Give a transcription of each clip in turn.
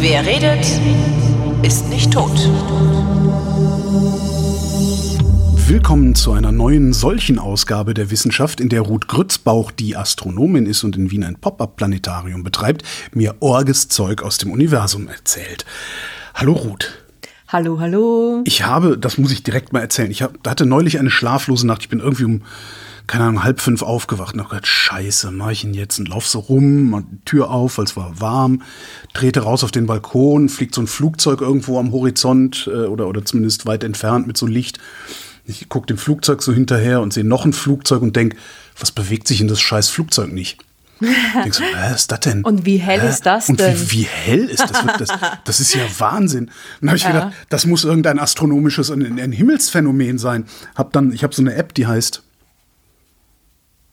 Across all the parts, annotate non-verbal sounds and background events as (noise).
Wer redet, ist nicht tot. Willkommen zu einer neuen solchen Ausgabe der Wissenschaft, in der Ruth Grützbauch, die Astronomin ist und in Wien ein Pop-up-Planetarium betreibt, mir orges Zeug aus dem Universum erzählt. Hallo Ruth. Hallo, hallo. Ich habe, das muss ich direkt mal erzählen, ich hab, hatte neulich eine schlaflose Nacht. Ich bin irgendwie um keine Ahnung, halb fünf aufgewacht und hab gedacht, scheiße, mach ich ihn jetzt und lauf so rum, mach die Tür auf, weil es war warm, trete raus auf den Balkon, fliegt so ein Flugzeug irgendwo am Horizont äh, oder, oder zumindest weit entfernt mit so Licht. Ich guck dem Flugzeug so hinterher und sehe noch ein Flugzeug und denk, was bewegt sich in das scheiß Flugzeug nicht? (laughs) Denkst so, was ist das denn? Und wie hell Hä? ist das Und denn? wie, wie hell ist das? Das, das ist ja (laughs) Wahnsinn. Und dann habe ich Ja. gedacht, das muss irgendein astronomisches, ein, ein Himmelsphänomen sein. Hab dann, ich habe so eine App, die heißt,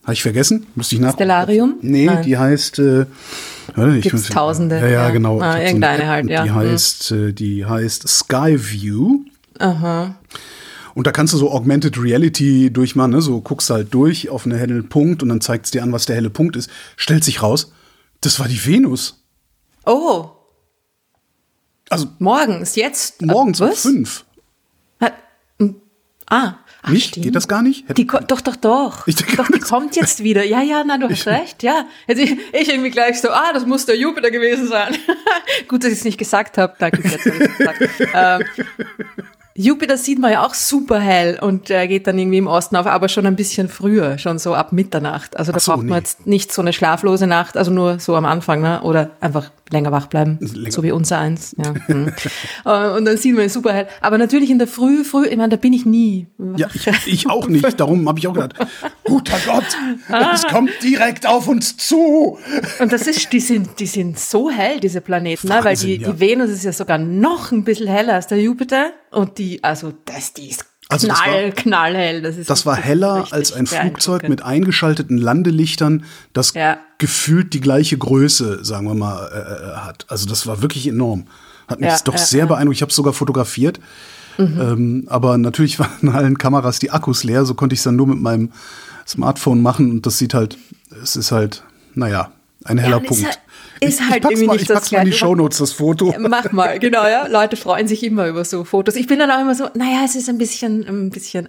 habe ich vergessen? Müsste ich nach. Stellarium? Nee, Nein. die heißt. Äh, ich Gibt's muss- Tausende, Ja, ja, genau. Ah, so irgendeine App, halt, ja. Die Hm. heißt, äh, die heißt Skyview. Aha. Und da kannst du so Augmented Reality durchmachen, ne? so guckst halt durch auf einen hellen Punkt und dann zeigt es dir an, was der helle Punkt ist. Stellt sich raus, das war die Venus. Oh, Also morgens, jetzt? morgens Äh, um was? fünf. Hat- m- Ah, ach, Nicht? stimmt. Geht das gar nicht? Hätte- Die, doch, doch, doch. Ich denke- doch, die kommt jetzt wieder. Ja, ja, na, du hast recht, ja. Jetzt ich, ich irgendwie gleich so, ah, das muss der Jupiter gewesen sein. (laughs) Gut, dass ich es nicht gesagt habe. Danke, jetzt habe ich gesagt. ähm, Jupiter sieht man ja auch super hell und äh, geht dann irgendwie im Osten auf, aber schon ein bisschen früher, schon so ab Mitternacht. Also da so, braucht man nee. jetzt nicht so eine schlaflose Nacht, also nur so am Anfang, ne? Oder einfach länger wach bleiben, Länger. so wie unser eins. Ja. hm. (laughs) Äh, und dann sieht man super hell. Aber natürlich in der Früh, früh, ich meine, da bin ich nie. Ja, ich, ich auch nicht. Darum habe ich auch gedacht, (laughs) guter Gott, Ah. es kommt direkt auf uns zu. Und das ist, die sind, die sind so hell, diese Planeten, ne? weil Wahnsinn, die, ja. die Venus ist ja sogar noch ein bisschen heller als der Jupiter und die, also das, die ist Also das knall, war- knallhell. Das, ist Das war heller richtig als ein Flugzeug mit eingeschalteten Landelichtern, das Ja. gefühlt die gleiche Größe, sagen wir mal, äh, äh, hat. Also das war wirklich enorm. Hat mich Ja, doch ja, sehr. Mhm. beeindruckt. Ich habe es sogar fotografiert. Ähm, aber natürlich (laughs) waren allen Kameras die Akkus leer, so konnte ich es dann nur mit meinem Smartphone machen und das sieht halt, es ist halt, naja, ein heller Punkt. Ist ich, halt ich pack's irgendwie mal, nicht ich das pack's mal in die. Shownotes, das Foto. Mach mal, genau, ja. Leute freuen sich immer über so Fotos. Ich bin dann auch immer so, naja, es ist ein bisschen, ein bisschen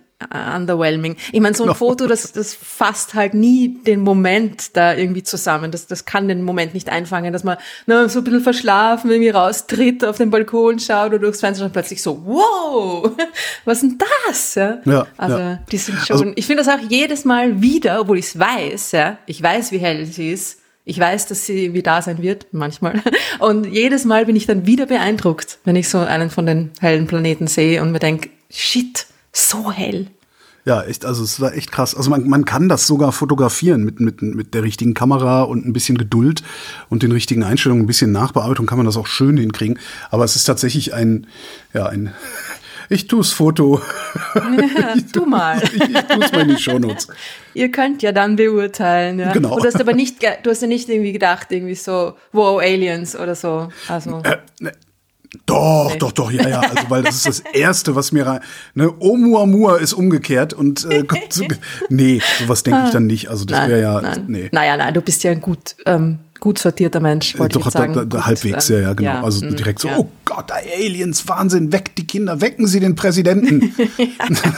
underwhelming. Ich meine, so ein No. Foto, das, das fasst halt nie den Moment da irgendwie zusammen. Das, das kann den Moment nicht einfangen, dass man na, so ein bisschen verschlafen irgendwie raustritt, auf den Balkon schaut oder durchs Fenster und plötzlich so, wow, (laughs) was ist denn das? Ja, Ja, also, ja. die sind schon, Also- ich finde das auch jedes Mal wieder, obwohl ich es weiß, ja, ich weiß, wie hell sie ist. Ich weiß, dass sie irgendwie da sein wird, manchmal. Und jedes Mal bin ich dann wieder beeindruckt, wenn ich so einen von den hellen Planeten sehe und mir denke, shit, so hell. Ja, echt, also es war echt krass. Also man, man kann das sogar fotografieren mit, mit, mit der richtigen Kamera und ein bisschen Geduld und den richtigen Einstellungen, ein bisschen Nachbearbeitung kann man das auch schön hinkriegen. Aber es ist tatsächlich ein, ja, ein, ich tu's Foto. (laughs) Du mal. Ich, (laughs) ich tu's mal in die Shownotes. Ihr könnt ja dann beurteilen. Ja. Genau. Und du hast aber nicht, du hast ja nicht irgendwie gedacht, irgendwie so, wow, Aliens oder so. Also, Äh, ne, Doch, doch, doch, ja, ja. Also, weil das ist das Erste, was mir rein. Ne, Oumuamua ist umgekehrt und äh, kommt zu, (laughs) nee, sowas denke ich dann nicht. Also das wäre ja, nein. nee. Naja, nein, du bist ja ein gut, ähm, gut sortierter Mensch, wollte Doch, ich sagen. da, da, halbwegs, ähm, ja, ja, genau. also mm, direkt so, ja. oh Gott, Aliens, Wahnsinn, weckt die Kinder, wecken Sie den Präsidenten.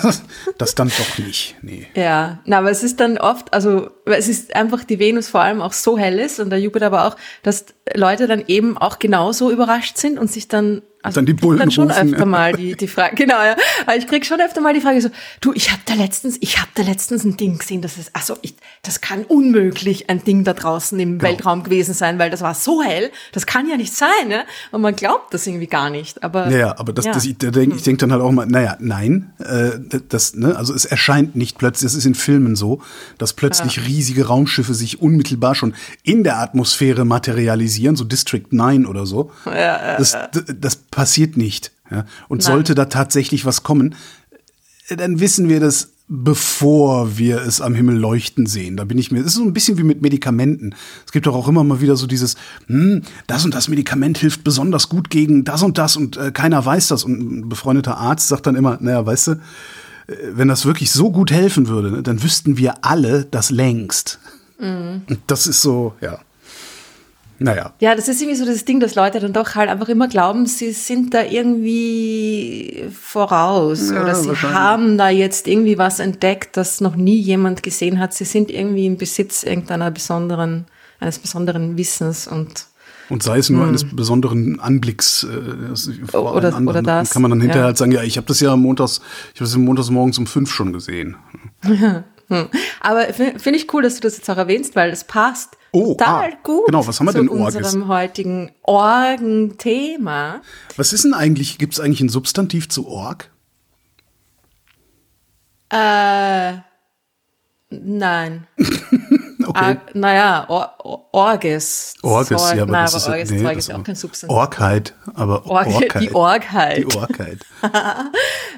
das, (laughs) (laughs) das dann doch nicht, nee. Ja, na, aber es ist dann oft, also es ist einfach die Venus vor allem auch so hell ist und der Jupiter aber auch, dass Leute dann eben auch genauso überrascht sind und sich dann also Dann die ich krieg Bullen dann schon rufen, öfter ja. mal die die Frage, genau ja, aber ich krieg schon öfter mal die Frage so, du, ich habe da letztens, ich habe da letztens ein Ding gesehen, das ist, also ich, das kann unmöglich ein Ding da draußen im Genau. Weltraum gewesen sein, weil das war so hell, das kann ja nicht sein, ne? Und man glaubt das irgendwie gar nicht, aber Ja, ja, aber das, ja. das ich denke ich denk dann halt auch mal, naja, nein, äh, das, ne, also es erscheint nicht plötzlich, das ist in Filmen so, dass plötzlich riesige Raumschiffe sich unmittelbar schon in der Atmosphäre materialisieren, so District 9 oder so. das, d- das passiert nicht. Ja? Und sollte da tatsächlich was kommen, äh, dann wissen wir das, bevor wir es am Himmel leuchten sehen. Da bin ich mir, das ist so ein bisschen wie mit Medikamenten. Es gibt doch auch immer mal wieder so dieses, hm, das und das Medikament hilft besonders gut gegen das und das und äh, keiner weiß das. Und ein befreundeter Arzt sagt dann immer, naja, weißt du, äh, wenn das wirklich so gut helfen würde, ne, dann wüssten wir alle das längst. Mhm. Das ist so, ja. Naja. Ja, das ist irgendwie so das Ding, dass Leute dann doch halt einfach immer glauben, sie sind da irgendwie voraus Ja, oder sie haben da jetzt irgendwie was entdeckt, das noch nie jemand gesehen hat. Sie sind irgendwie im Besitz irgendeiner besonderen, eines besonderen Wissens und Und sei es nur eines besonderen Anblicks äh, Hm. Oder- anderen, oder das, kann man dann hinterher ja. halt sagen, ja, ich habe das ja montags, ich habe das montags morgens um fünf schon gesehen. (laughs) Aber f- finde ich cool, dass du das jetzt auch erwähnst, weil das passt Oh, total ah, gut genau, was haben wir zu denn, Orgis? unserem heutigen Orgenthema. Was ist denn eigentlich, gibt es eigentlich ein Substantiv zu Org? Äh, nein. (laughs) Okay. Ah, naja, Or Or Orges. Orges, Zeug. ja, aber Nein, das aber ist Orges nee, ist auch kein Substantiv. Orgheit, aber (laughs) Org, Orgheit. die Orgheit. Die Orgheit. (laughs)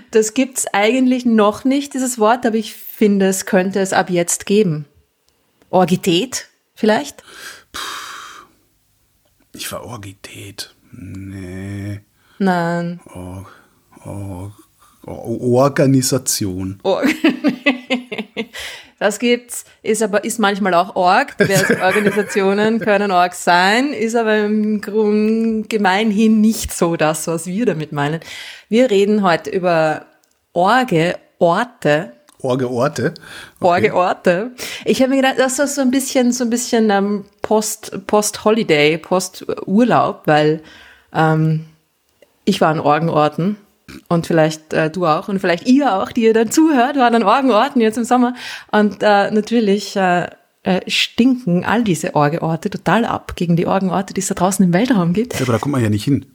Das gibt's eigentlich noch nicht, dieses Wort, aber ich finde, es könnte es ab jetzt geben. Orgität vielleicht? Ich war Orgität. Nee. Nein. Or, Or, Or, Organisation. Org. (laughs) Das gibt's, ist aber, ist manchmal auch Org. Diverse (laughs) Organisationen können Org sein, ist aber im Grunde gemeinhin nicht so das, was wir damit meinen. Wir reden heute über Orge, Orte, Orgeorte. Orgeorte. Ich habe mir gedacht, das ist so ein bisschen, so ein bisschen ähm, Post, Post-Holiday, Post-Urlaub, weil ähm, ich war an Orgenorten und vielleicht äh, du auch und vielleicht ihr auch, die ihr dann zuhört, waren an Orgenorten jetzt im Sommer. Und äh, natürlich äh, äh, stinken all diese Orgeorte total ab gegen die Orgenorte, die es da draußen im Weltraum gibt. Ja, aber da kommt man ja nicht hin.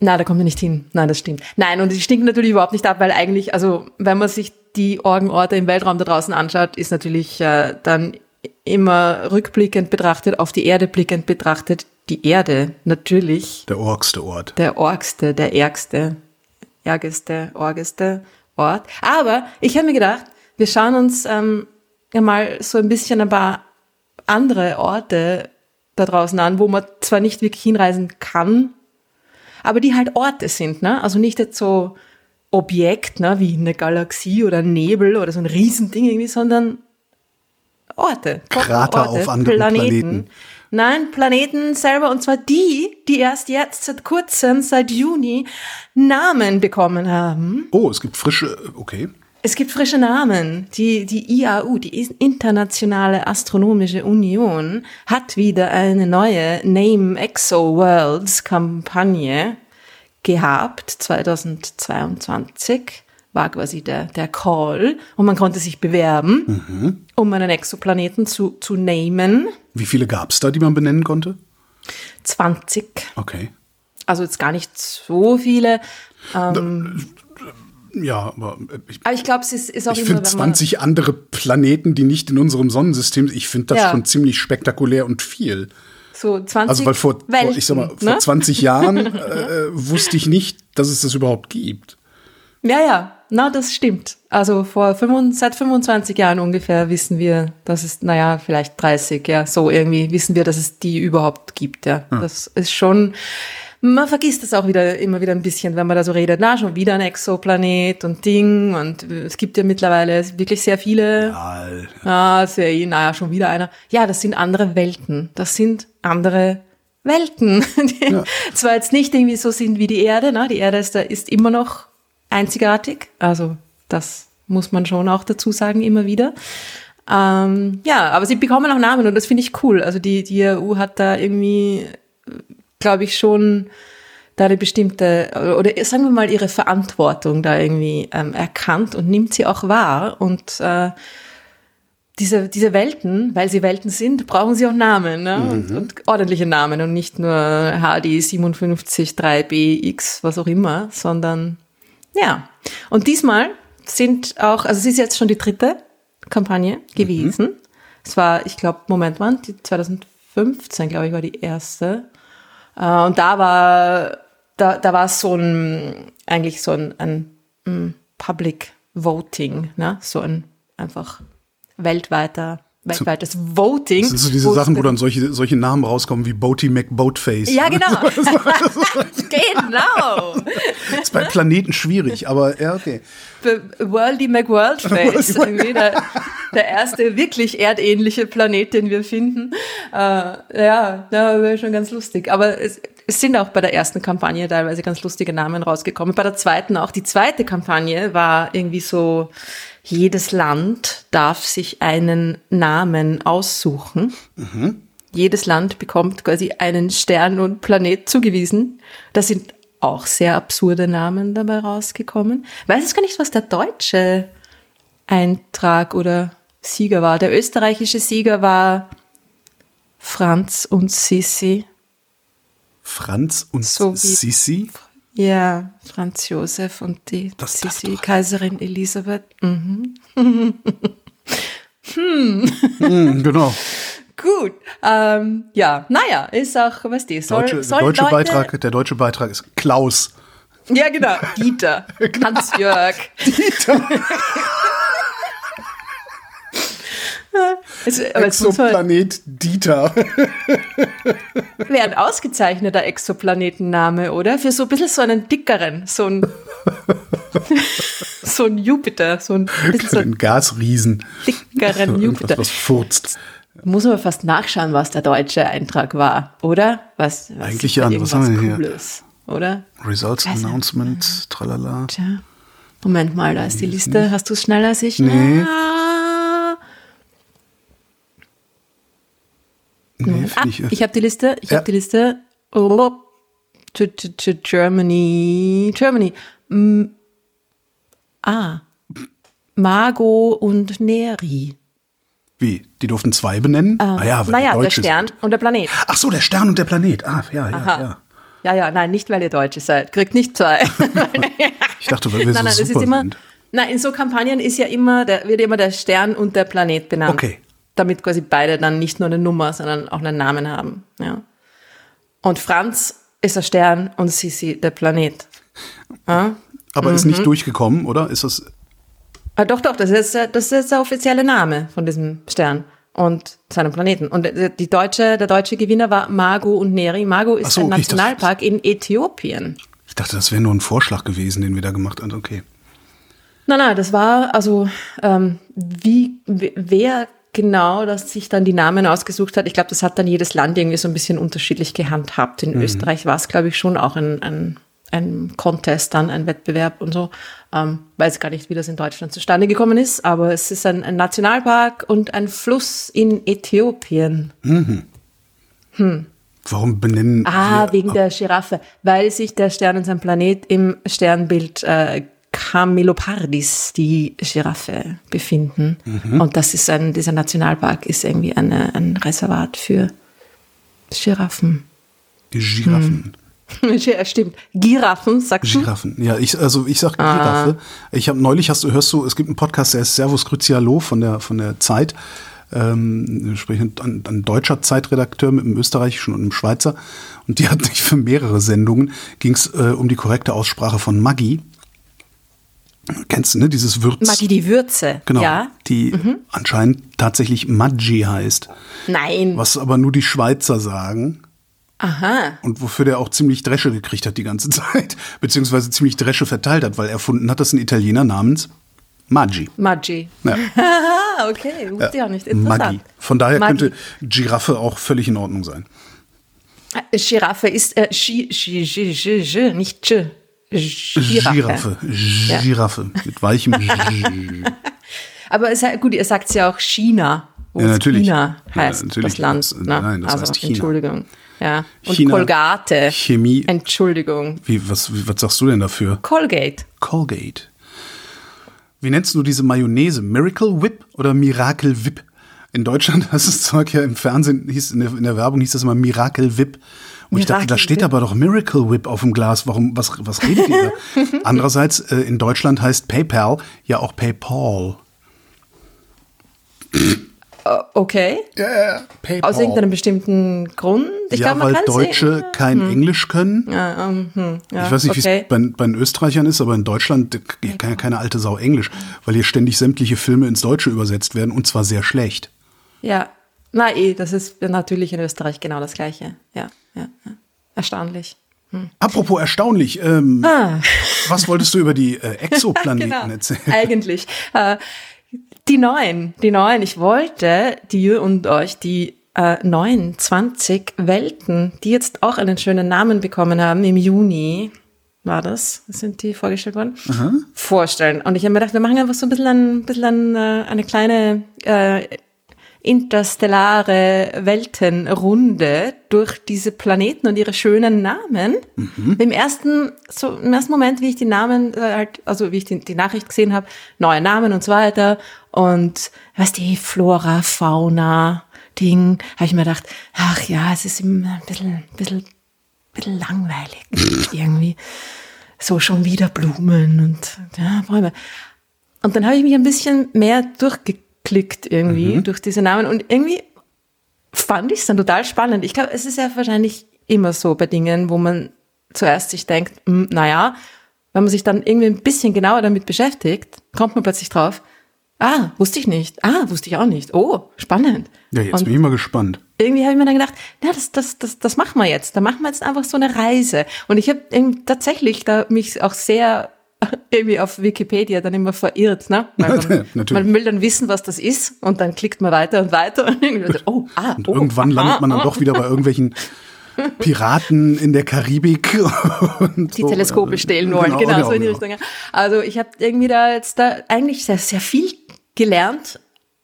Nein, da kommt er nicht hin. Nein, das stimmt. Nein, und die stinken natürlich überhaupt nicht ab, weil eigentlich, also wenn man sich die Orgenorte im Weltraum da draußen anschaut, ist natürlich äh, dann immer rückblickend betrachtet, auf die Erde blickend betrachtet, die Erde natürlich Der orgste Ort. der orgste, der ärgste, ärgeste, orgeste Ort. Aber ich habe mir gedacht, wir schauen uns ähm, ja mal so ein bisschen ein paar andere Orte da draußen an, wo man zwar nicht wirklich hinreisen kann, aber die halt Orte sind, ne? Also nicht jetzt so Objekt, ne, wie eine Galaxie oder ein Nebel oder so ein Riesending irgendwie, sondern Orte. Krater Orte, auf anderen Planeten. Nein, Planeten selber und zwar die, die erst jetzt seit kurzem, seit Juni, Namen bekommen haben. Oh, es gibt frische, okay. Es gibt frische Namen. Die, die IAU, die Internationale Astronomische Union, hat wieder eine neue Name Exo Worlds Kampagne gehabt, 2022 war quasi der, der Call und man konnte sich bewerben, um einen Exoplaneten zu, zu namen. Wie viele gab es da, die man benennen konnte? 20. Okay. Also jetzt gar nicht so viele. Ja, aber ich, Aber ich glaube, es ist, ist auch ich finde wenn man 20 andere Planeten, die nicht in unserem Sonnensystem sind, ich finde das Ja. schon ziemlich spektakulär und viel. So 20 Also, weil vor, Welten, ich sag mal, vor ne? 20 (laughs) Jahren äh, wusste ich nicht, dass es das überhaupt gibt. Ja, ja, na, das stimmt. Also vor 25, seit 25 Jahren ungefähr wissen wir, dass es, naja, vielleicht 30, ja, so irgendwie wissen wir, dass es die überhaupt gibt, ja. Das ist schon, man vergisst das auch wieder, immer wieder ein bisschen, wenn man da so redet, na, schon wieder ein Exoplanet und Ding und es gibt ja mittlerweile wirklich sehr viele. Ja, Ah, sehr, naja, schon wieder einer. Ja, das sind andere Welten. Das sind andere Welten. (laughs) Die zwar jetzt nicht irgendwie so sind wie die Erde, ne? Die Erde ist, da- ist immer noch einzigartig. Also, das muss man schon auch dazu sagen, immer wieder. Ähm, ja, aber sie bekommen auch Namen und das finde ich cool. Also die, die EU hat da irgendwie, glaube ich, schon da eine bestimmte, oder sagen wir mal ihre Verantwortung da irgendwie ähm, erkannt und nimmt sie auch wahr und äh, diese, diese Welten, weil sie Welten sind, brauchen sie auch Namen ne? und, und ordentliche Namen und nicht nur HD 57 3BX, was auch immer, sondern ja. Und diesmal sind auch, also es ist jetzt schon die dritte Kampagne gewesen. Es war, ich glaube, Moment mal, die 2015, glaube ich, war die erste. Äh, und da war, da, da war es so ein, eigentlich so ein, ein mm, Public Voting, ne? so ein einfach weltweiter weltweit das Voting. Das sind so diese wo- Sachen, wo dann solche, solche Namen rauskommen wie Boaty McBoatface. Ja, genau. (laughs) (laughs) genau. Das ist bei Planeten schwierig, aber ja, okay. Worldy McWorldface. (laughs) irgendwie der, der erste wirklich erdähnliche Planet, den wir finden. Äh, ja, da wäre schon ganz lustig. Aber es, es sind auch bei der ersten Kampagne teilweise ganz lustige Namen rausgekommen. Bei der zweiten auch. Die zweite Kampagne war irgendwie so, jedes Land darf sich einen Namen aussuchen. Jedes Land bekommt quasi einen Stern und Planet zugewiesen. Da sind auch sehr absurde Namen dabei rausgekommen. Weiß jetzt gar nicht, was der deutsche Eintrag oder Sieger war. Der österreichische Sieger war Franz und Sissi. Franz und So Sissi. Ja, Franz Josef und die Das Sissi, Kaiserin Elisabeth. Mhm. (laughs) Hm, genau. Gut. Ähm, ja, naja, ist auch, was die soll, Deutsche, soll der, deutsche Leute, Beitrag, der deutsche Beitrag ist Klaus. Ja, genau. Dieter. (laughs) Hans-Jörg. Also, (laughs) es muss man- Exoplanet Dieter. (laughs) wäre ein ausgezeichneter Exoplanetenname, oder? Für so ein bisschen so einen dickeren, so ein, so ein Jupiter, so ein bisschen so Ein einen Gasriesen. dickeren Irgendwas, Jupiter. was furzt. Muss aber fast nachschauen, was der deutsche Eintrag war, oder? Was, was Eigentlich ja, was haben wir hier? Cooles, oder? Results Weiß nicht. Announcement, tralala. Tja. Moment mal, da ist die Liste. Hast du es schneller als ich? Nee. Ah, Nee, ah, ich, ich habe die Liste. Ich Ja. habe die Liste. Oh, Germany. Germany. Mm, ah. Margot und Neri. Wie? Die durften zwei benennen? ah ja, weil naja, der Stern sind. und der Planet. Ach so, der Stern und der Planet. Ah, ja, ja, Aha. ja. Ja, ja, nein, nicht weil ihr Deutsche seid. Kriegt nicht zwei. (laughs) Ich dachte, weil wir nein, so nein, das super ist immer. sind. Nein, in so Kampagnen ist ja immer, der, wird immer der Stern und der Planet benannt. Okay. Damit quasi beide dann nicht nur eine Nummer, sondern auch einen Namen haben. Ja. Und Franz ist der Stern und Sissi der Planet. Ja? Aber ist Mhm. nicht durchgekommen, oder? Ist das. Ah, doch, doch, das ist, der- das ist der offizielle Name von diesem Stern und seinem Planeten. Und äh, die deutsche, der deutsche Gewinner war Mago und Neri. Mago ist so, ein ich dachte- Nationalpark in Äthiopien. Ich dachte, das wäre nur ein Vorschlag gewesen, den wir da gemacht haben. Okay. Nein, nein, das war also ähm, wie wer genau, dass sich dann die Namen ausgesucht hat. Ich glaube, das hat dann jedes Land irgendwie so ein bisschen unterschiedlich gehandhabt. In Österreich war es, glaube ich, schon auch ein, ein, ein Contest, dann ein Wettbewerb und so. Ähm, weiß gar nicht, wie das in Deutschland zustande gekommen ist, aber es ist ein, ein Nationalpark und ein Fluss in Äthiopien. Warum benennen Ah, wir, wegen der Giraffe, weil sich der Stern und sein Planet im Sternbild äh, Camelopardis, die Giraffe, befinden. Mhm. Und das ist ein, dieser Nationalpark ist irgendwie eine, ein Reservat für Giraffen. die Giraffen? Ja, (laughs) Stimmt, Giraffen, sagst du? Giraffen. Ja, ich, also ich sag Ah. Giraffe. Ich habe neulich, hast du, hörst du, es gibt einen Podcast, der ist Servus Crucialo von der, von der Zeit. Ähm, sprich ein, ein, deutscher Zeitredakteur mit einem österreichischen und einem Schweizer. Und die hat sich für mehrere Sendungen, ging es äh, um die korrekte Aussprache von Maggi. Kennst du, ne? Dieses Würz. Maggi die Würze. Genau. Ja? Die anscheinend tatsächlich Maggi heißt. Nein. Was aber nur die Schweizer sagen. Aha. Und wofür der auch ziemlich Dresche gekriegt hat die ganze (laughs) Zeit. Beziehungsweise ziemlich Dresche verteilt hat, weil erfunden hat das ein Italiener namens Maggi. Maggi. Ja, (laughs) okay, wusste ich auch nicht. Interessant. Maggi. Von daher Maggi. könnte Giraffe auch völlig in Ordnung sein. Äh, Giraffe ist äh, Gi, Gi, Gi, Gi, Gi, nicht Gi. Giraffe. Giraffe. Giraffe. Mit weichem G. (laughs) Aber es, gut, ihr sagt ja auch China, wo Ja, es natürlich. China Ja, heißt, natürlich. das Land. Ne? nein, das also, heißt China. Entschuldigung. Ja. Und China, Colgate. Chemie. Entschuldigung. Wie, was, wie, was sagst du denn dafür? Colgate. Colgate. Wie nennst du diese Mayonnaise? Miracle Whip oder Miracle Whip? In Deutschland (laughs) hast das Zeug ja im Fernsehen, hieß, in, der, in der Werbung hieß das immer Miracle Whip. Und ich dachte, da steht Whip. aber doch Miracle Whip auf dem Glas. Warum, was, was redet ihr da? (laughs) Andererseits, äh, in Deutschland heißt PayPal ja auch PayPal. Okay. Ja, PayPal. Aus irgendeinem bestimmten Grund. Ich ja, glaube, man weil kann Deutsche sehen. kein Englisch können. Ja, ähm, hm, ja, ich weiß nicht, wie okay. es bei, bei den Österreichern ist, aber in Deutschland äh, kann ja keine alte Sau Englisch, weil hier ständig sämtliche Filme ins Deutsche übersetzt werden und zwar sehr schlecht. Ja. Na eh, das ist natürlich in Österreich genau das Gleiche. Ja, ja, ja. Erstaunlich. Apropos erstaunlich, ähm, Ah. was wolltest du über die äh, (laughs) Exoplaneten genau. erzählen? Eigentlich. Äh, die neuen, die neuen. Ich wollte dir und euch die äh, neuen 20 Welten, die jetzt auch einen schönen Namen bekommen haben im Juni, war das, sind die vorgestellt worden, vorstellen. Und ich habe mir gedacht, wir machen einfach so ein bisschen, ein, bisschen ein, äh, eine kleine äh, interstellare Weltenrunde durch diese Planeten und ihre schönen Namen. Im ersten, so im ersten Moment, wie ich die Namen äh, halt, also wie ich die, die Nachricht gesehen habe, neue Namen und so weiter und was die Flora, Fauna, Ding, habe ich mir gedacht, ach ja, es ist immer ein bisschen, ein bisschen, ein bisschen langweilig (laughs) irgendwie. So schon wieder Blumen und ja, Bäume. Und dann habe ich mich ein bisschen mehr durchgeklickt irgendwie durch diese Namen und irgendwie fand ich es dann total spannend. Ich glaube, es ist ja wahrscheinlich immer so bei Dingen, wo man zuerst sich denkt, hm, naja, wenn man sich dann irgendwie ein bisschen genauer damit beschäftigt, kommt man plötzlich drauf, ah, wusste ich nicht, ah, wusste ich auch nicht, oh, spannend. Ja, jetzt Und bin ich mal gespannt. irgendwie habe ich mir dann gedacht, na, das, das, das, das machen wir jetzt. Da machen wir jetzt einfach so eine Reise. Und ich habe tatsächlich da mich auch sehr (laughs) irgendwie auf Wikipedia dann immer verirrt, ne? Man, (laughs) man will dann wissen, was das ist und dann klickt man weiter und weiter und irgendwie, oh, ah, Und oh, irgendwann landet man dann ah. doch wieder bei irgendwelchen Piraten in der Karibik. (laughs) Und die so. Teleskope stehlen wollen, genau, genau, so in die genau. Richtung. ja. Also ich habe irgendwie da jetzt da eigentlich sehr, sehr viel gelernt,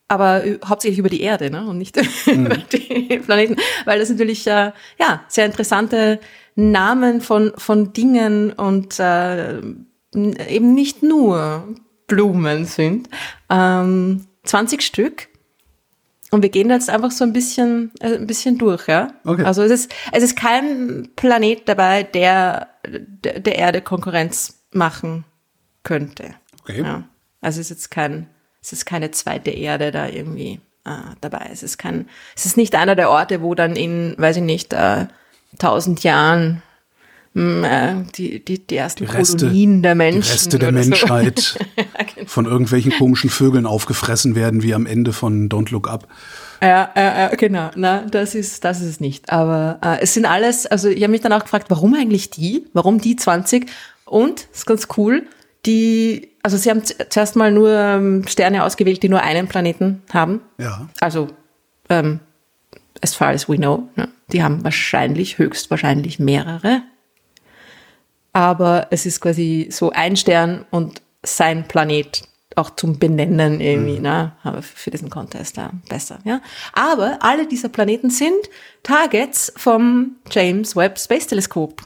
aber hauptsächlich über die Erde ne? und nicht Mhm. über die Planeten, weil das natürlich äh, ja sehr interessante Namen von von Dingen und äh, eben nicht nur Blumen sind. Ähm, 20 Stück. Und wir gehen da jetzt einfach so ein bisschen, äh, ein bisschen durch, ja. Okay. Also es ist, es ist kein Planet dabei, der der, Erde Konkurrenz machen könnte. Okay. Ja. Also es ist jetzt kein, es ist keine zweite Erde da irgendwie äh, dabei. Es ist kein, es ist nicht einer der Orte, wo dann in, weiß ich nicht, äh, tausend Jahren die, die, die ersten Die Reste, Kolonien der die Menschen. Reste der oder so. Menschheit (laughs) von irgendwelchen komischen Vögeln aufgefressen werden, wie am Ende von Don't Look Up. Ja, ja, ja, genau. Na, das ist, das ist es nicht. Aber äh, es sind alles, also ich habe mich dann auch gefragt, warum eigentlich die? Warum die 20? Und, das ist ganz cool, die, also sie haben zuerst mal nur ähm, Sterne ausgewählt, die nur einen Planeten haben. Ja. Also, ähm, as far as we know. Ne? Die haben wahrscheinlich, höchstwahrscheinlich mehrere. Aber es ist quasi so ein Stern und sein Planet auch zum Benennen irgendwie, ne? Aber für diesen Contest ja, besser, ja. Aber alle dieser Planeten sind Targets vom James Webb Space Teleskop.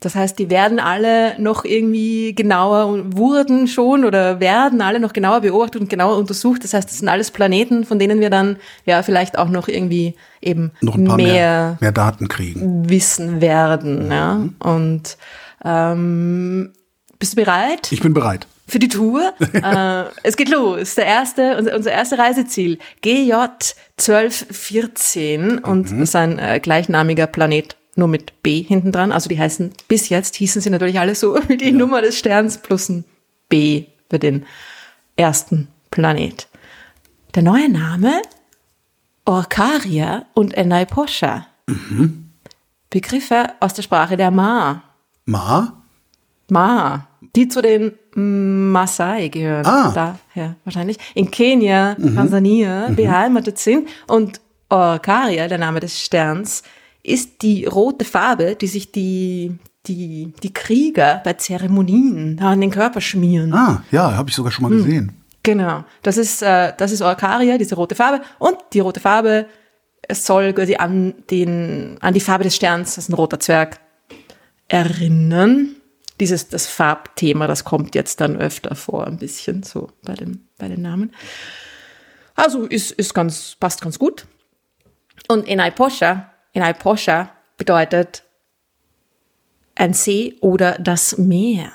Das heißt, die werden alle noch irgendwie genauer und wurden schon oder werden alle noch genauer beobachtet und genauer untersucht. Das heißt, das sind alles Planeten, von denen wir dann ja vielleicht auch noch irgendwie eben Noch ein paar mehr, mehr, mehr Daten kriegen. wissen werden. Ja? Und ähm, bist du bereit? Ich bin bereit. für die Tour. (laughs) äh, es geht los. Der erste, unser, unser erste Reiseziel, GJ 1214 und Mhm. sein äh, gleichnamiger Planet nur mit B hinten dran. Also die heißen, bis jetzt hießen sie natürlich alle so (laughs) wie die Nummer des Sterns plus ein B für den ersten Planet. Der neue Name Orcaria und Enaiposha. Mhm. Begriffe aus der Sprache der Ma. Ma? Ma, die zu den Maasai gehören. Ah. Daher wahrscheinlich. In Kenia, Tansania beheimatet sind. Und Orcaria, der Name des Sterns, ist die rote Farbe, die sich die, die, die Krieger bei Zeremonien an den Körper schmieren. Ah, ja, habe ich sogar schon mal Hm. gesehen. Genau. Das ist, äh, das ist Orcaria, diese rote Farbe. Und die rote Farbe es soll quasi an, den, an die Farbe des Sterns, das ist ein roter Zwerg, erinnern. Dieses, das Farbthema, das kommt jetzt dann öfter vor, ein bisschen so bei dem, bei den Namen. Also ist, ist ganz, passt ganz gut. Und Enaiposha, Enaiposha bedeutet ein See oder das Meer.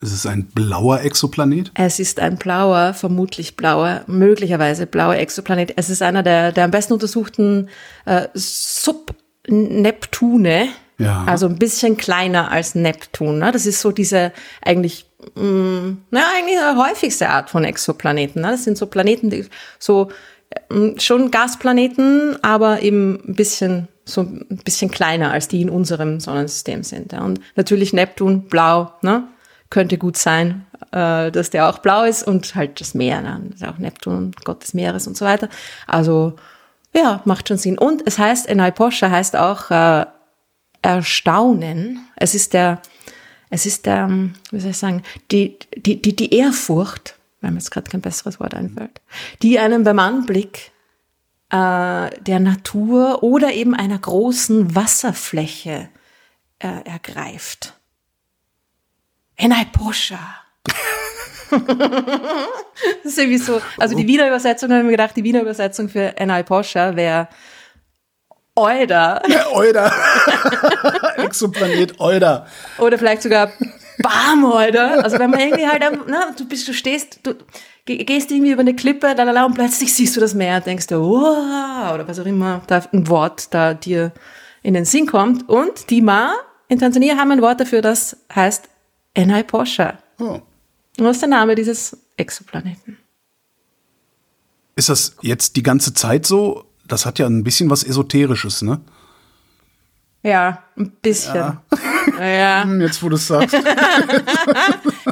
Ist es ein blauer Exoplanet? Es ist ein blauer, vermutlich blauer, möglicherweise blauer Exoplanet. Es ist einer der, der am besten untersuchten äh, Sub-Neptune. Ja. Also ein bisschen kleiner als Neptun. Ne? Das ist so diese eigentlich, mh, na, eigentlich häufigste Art von Exoplaneten. Ne? Das sind so Planeten, die so schon Gasplaneten, aber eben ein bisschen so ein bisschen kleiner als die in unserem Sonnensystem sind. Ja. Und natürlich Neptun blau, ne? Könnte gut sein, äh, dass der auch blau ist und halt das Meer, ne? Das ist auch Neptun, Gott des Meeres und so weiter. Also ja, macht schon Sinn. Und es heißt, Enai Poscha heißt auch äh, Erstaunen. Es ist der, es ist der, wie soll ich sagen, die, die, die, die Ehrfurcht, wenn mir jetzt gerade kein besseres Wort einfällt, die einem beim Anblick äh, der Natur oder eben einer großen Wasserfläche äh, ergreift. Enai Poscha. (laughs) das ist irgendwie so, also die Wiener Übersetzung, haben wir gedacht, die Wiener Übersetzung für Enai Poscha wäre Euda. Ja, Euda. (laughs) Exoplanet Euda. Oder vielleicht sogar Bam Euda. Also wenn man irgendwie halt, na, du bist, du stehst, du gehst irgendwie über eine Klippe, lalala, und plötzlich siehst du das Meer und denkst du, wow, oder was auch immer, da ein Wort da dir in den Sinn kommt. Und die Ma in Tansania haben ein Wort dafür, das heißt Enai Posha. Oh. Und was ist der Name dieses Exoplaneten? Ist das jetzt die ganze Zeit so? Das hat ja ein bisschen was Esoterisches, ne? Ja, ein bisschen. Ja. ja. (laughs) Hm, jetzt, wo du es sagst. (laughs)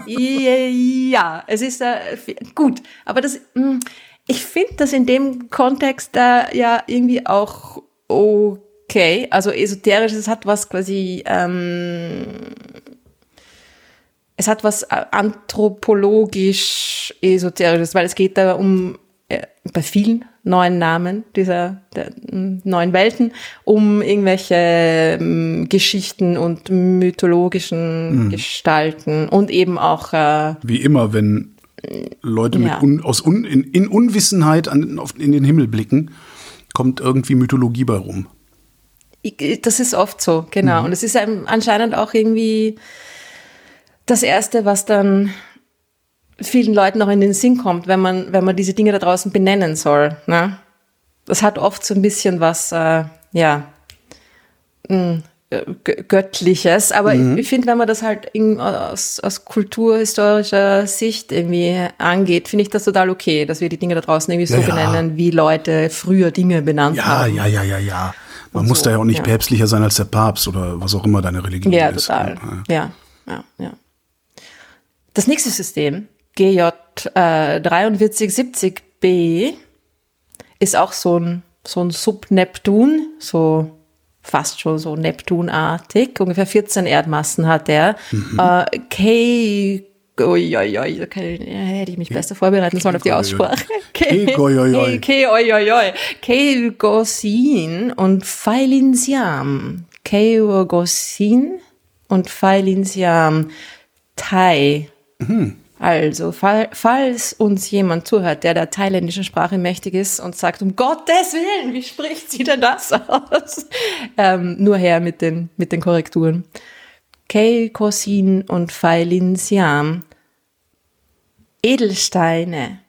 ja, es ist äh, gut, aber das, hm, ich finde das in dem Kontext äh, ja irgendwie auch okay. Also esoterisch, es hat was quasi, ähm, es hat was äh, anthropologisch esoterisches, weil es geht da um bei vielen neuen Namen dieser der, neuen Welten, um irgendwelche ähm, Geschichten und mythologischen mhm. Gestalten und eben auch äh, wie immer, wenn Leute mit ja. un, aus un, in, in Unwissenheit an, auf, in den Himmel blicken, kommt irgendwie Mythologie bei rum. Das ist oft so, genau. Mhm. Und es ist anscheinend auch irgendwie das Erste, was dann vielen Leuten noch in den Sinn kommt, wenn man, wenn man diese Dinge da draußen benennen soll. Ne? Das hat oft so ein bisschen was, äh, ja, mh, hm, Göttliches. Aber mhm. ich, finde, wenn man das halt aus, aus kulturhistorischer Sicht irgendwie angeht, finde ich das total okay, dass wir die Dinge da draußen irgendwie so ja, benennen, wie Leute früher Dinge benannt ja, haben. Ja, ja, ja, ja, ja. Man muss so, da ja auch nicht ja. päpstlicher sein als der Papst oder was auch immer deine Religion ja, ist. Total. Ja, ja, ja. Das nächste System GJ äh, 4370b ist auch so ein, so ein Subneptun, so fast schon so Neptunartig. Ungefähr 14 Erdmassen hat er. Mhm. Äh, K Oi, oi, oi, da hätte ich mich besser vorbereiten sollen auf die Aussprache. Keogosin und Phaelinsiam. Keogosin und Phaelinsiam Thai. Mhm. Also, fall, falls uns jemand zuhört, der der thailändischen Sprache mächtig ist und sagt, um Gottes Willen, wie spricht sie denn das aus? (laughs) Ähm, nur her mit den, mit den Korrekturen. Kei Kosin und Phailin Siam. Edelsteine.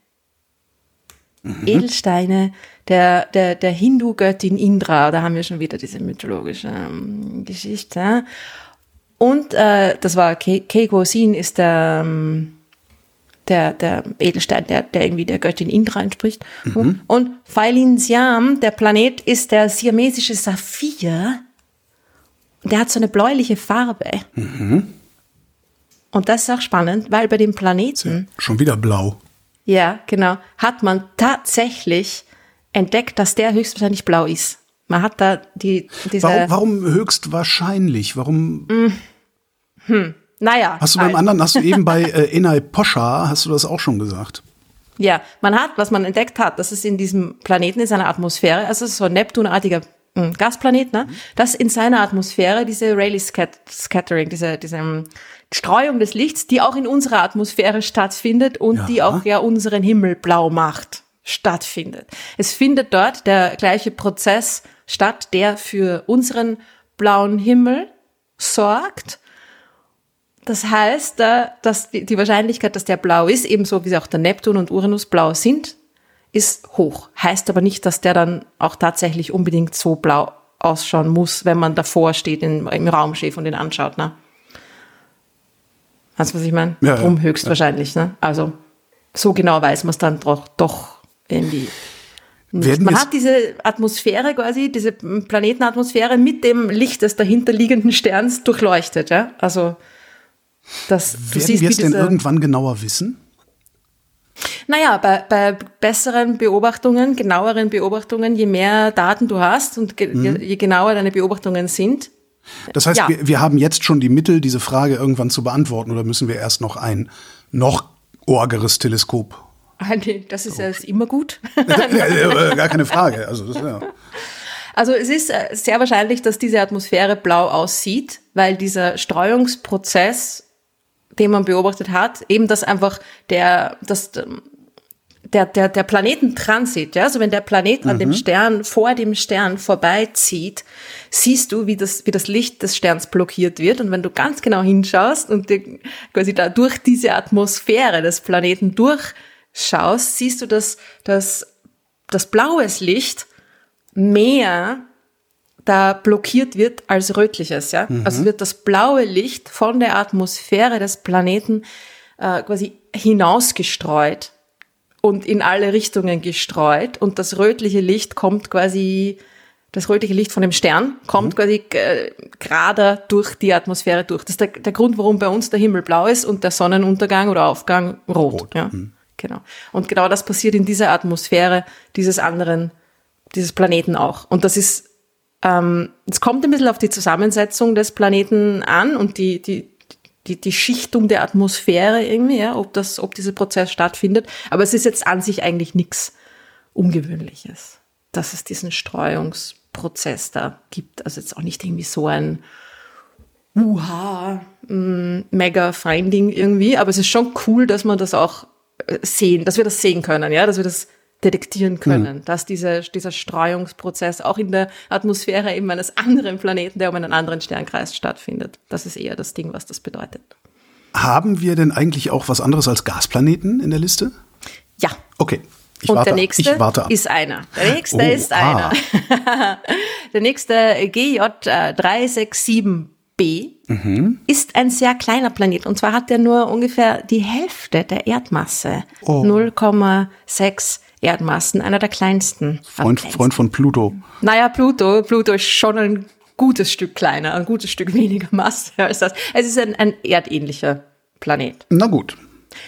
Mhm. Edelsteine der, der, der Hindu-Göttin Indra. Da haben wir schon wieder diese mythologische ähm, Geschichte. Und äh, das war Keikosin ist der ähm, der, der Edelstein, der, der irgendwie der Göttin Indra entspricht. Mhm. Und Phailin Siam, der Planet, ist der siamesische Saphir. Der hat so eine bläuliche Farbe. Mhm. Und das ist auch spannend, weil bei dem Planeten. Schon wieder blau. Ja, genau. Hat man tatsächlich entdeckt, dass der höchstwahrscheinlich blau ist. Man hat da die, diese. Warum, warum höchstwahrscheinlich? Warum? Hm. Naja. Hast du beim anderen, hast du (laughs) eben bei äh, Enai Poscha, hast du das auch schon gesagt? Ja, man hat, was man entdeckt hat, dass es in diesem Planeten, in seiner Atmosphäre, also so ein Neptunartiger hm, Gasplanet, ne, dass in seiner Atmosphäre diese Rayleigh Scattering, diese, diese um, Streuung des Lichts, die auch in unserer Atmosphäre stattfindet und ja. die auch ja unseren Himmel blau macht, stattfindet. Es findet dort der gleiche Prozess statt, der für unseren blauen Himmel sorgt das heißt, dass die Wahrscheinlichkeit, dass der blau ist, ebenso wie auch der Neptun und Uranus blau sind, ist hoch. Heißt aber nicht, dass der dann auch tatsächlich unbedingt so blau ausschauen muss, wenn man davor steht im, im Raumschiff und ihn anschaut. Ne? Weißt du, was ich meine? Ja, Drum ja, höchstwahrscheinlich. Ne? Also so genau weiß man es dann doch, doch irgendwie Man hat diese Atmosphäre quasi, diese Planetenatmosphäre mit dem Licht des dahinterliegenden Sterns durchleuchtet. Ja? Also das, du werden siehst, wir es denn irgendwann genauer wissen? Naja, bei, bei besseren Beobachtungen, genaueren Beobachtungen, je mehr Daten du hast und ge Mhm. je, genauer deine Beobachtungen sind, Das heißt, Ja. wir, wir haben jetzt schon die Mittel, diese Frage irgendwann zu beantworten, oder müssen wir erst noch ein noch orgeres Teleskop? Ah, nee, das ist ja ist immer gut. (laughs) gar keine Frage. Also, das, ja. Also es ist äh, sehr wahrscheinlich, dass diese Atmosphäre blau aussieht, weil dieser Streuungsprozess, den man beobachtet hat, eben das einfach der, das, der, der, der Planetentransit, ja, also wenn der Planet an dem Stern, vor dem Stern vorbeizieht, siehst du, wie das, wie das Licht des Sterns blockiert wird. Und wenn du ganz genau hinschaust und dir quasi da durch diese Atmosphäre des Planeten durchschaust, siehst du, dass, dass das blaues Licht mehr da blockiert wird als rötliches, ja. Also wird das blaue Licht von der Atmosphäre des Planeten äh, quasi hinausgestreut und in alle Richtungen gestreut und das rötliche Licht kommt quasi, das rötliche Licht von dem Stern kommt quasi äh, gerade durch die Atmosphäre durch. Das ist der, der Grund, warum bei uns der Himmel blau ist und der Sonnenuntergang oder Aufgang rot. Rot, Ja? Genau. Und genau das passiert in dieser Atmosphäre dieses anderen, dieses Planeten auch. Und das ist, ähm, es kommt ein bisschen auf die Zusammensetzung des Planeten an und die, die, die, die Schichtung der Atmosphäre irgendwie, ja, ob das, ob dieser Prozess stattfindet. Aber es ist jetzt an sich eigentlich nichts Ungewöhnliches, dass es diesen Streuungsprozess da gibt. Also jetzt auch nicht irgendwie so ein Uha, mm, mega Finding irgendwie, aber es ist schon cool, dass man das auch äh, sehen, dass wir das sehen können, ja, dass wir das detektieren können, dass diese, dieser Streuungsprozess auch in der Atmosphäre eben eines anderen Planeten, der um einen anderen Stern kreist, stattfindet. Das ist eher das Ding, was das bedeutet. Haben wir denn eigentlich auch was anderes als Gasplaneten in der Liste? Ja. Okay. Ich Und warte, der nächste ab. ist einer. Der nächste Oh, ist ah. einer. (laughs) der nächste GJ äh, 367b Mhm. ist ein sehr kleiner Planet. Und zwar hat er nur ungefähr die Hälfte der Erdmasse. Oh. 0,6 Erdmassen, einer der kleinsten. Freund, Freund von Pluto. naja, Pluto, Pluto ist schon ein gutes Stück kleiner, ein gutes Stück (laughs) weniger Masse als das. Es ist ein, ein erdähnlicher Planet. Na gut.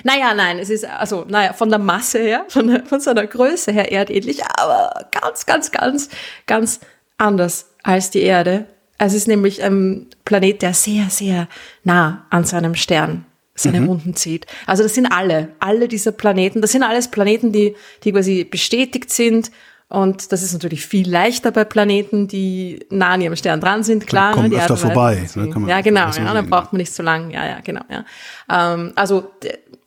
Naja, nein, es ist, also, naja, von der Masse her, (laughs) von, der, von seiner Größe her erdähnlich, aber ganz, ganz, ganz, ganz anders als die Erde. Es ist nämlich ein Planet, der sehr, sehr nah an seinem Stern seine Runden zieht. Also das sind alle, alle dieser Planeten, das sind alles Planeten, die, die quasi bestätigt sind. Und das ist natürlich viel leichter bei Planeten, die nah an ihrem Stern dran sind, klar. kommen ne, die öfter Art und Weise, vorbei, ne, kann man ja, genau, besser ja, dann braucht man nicht so lang. Ja, ja, genau, ja. Ähm, also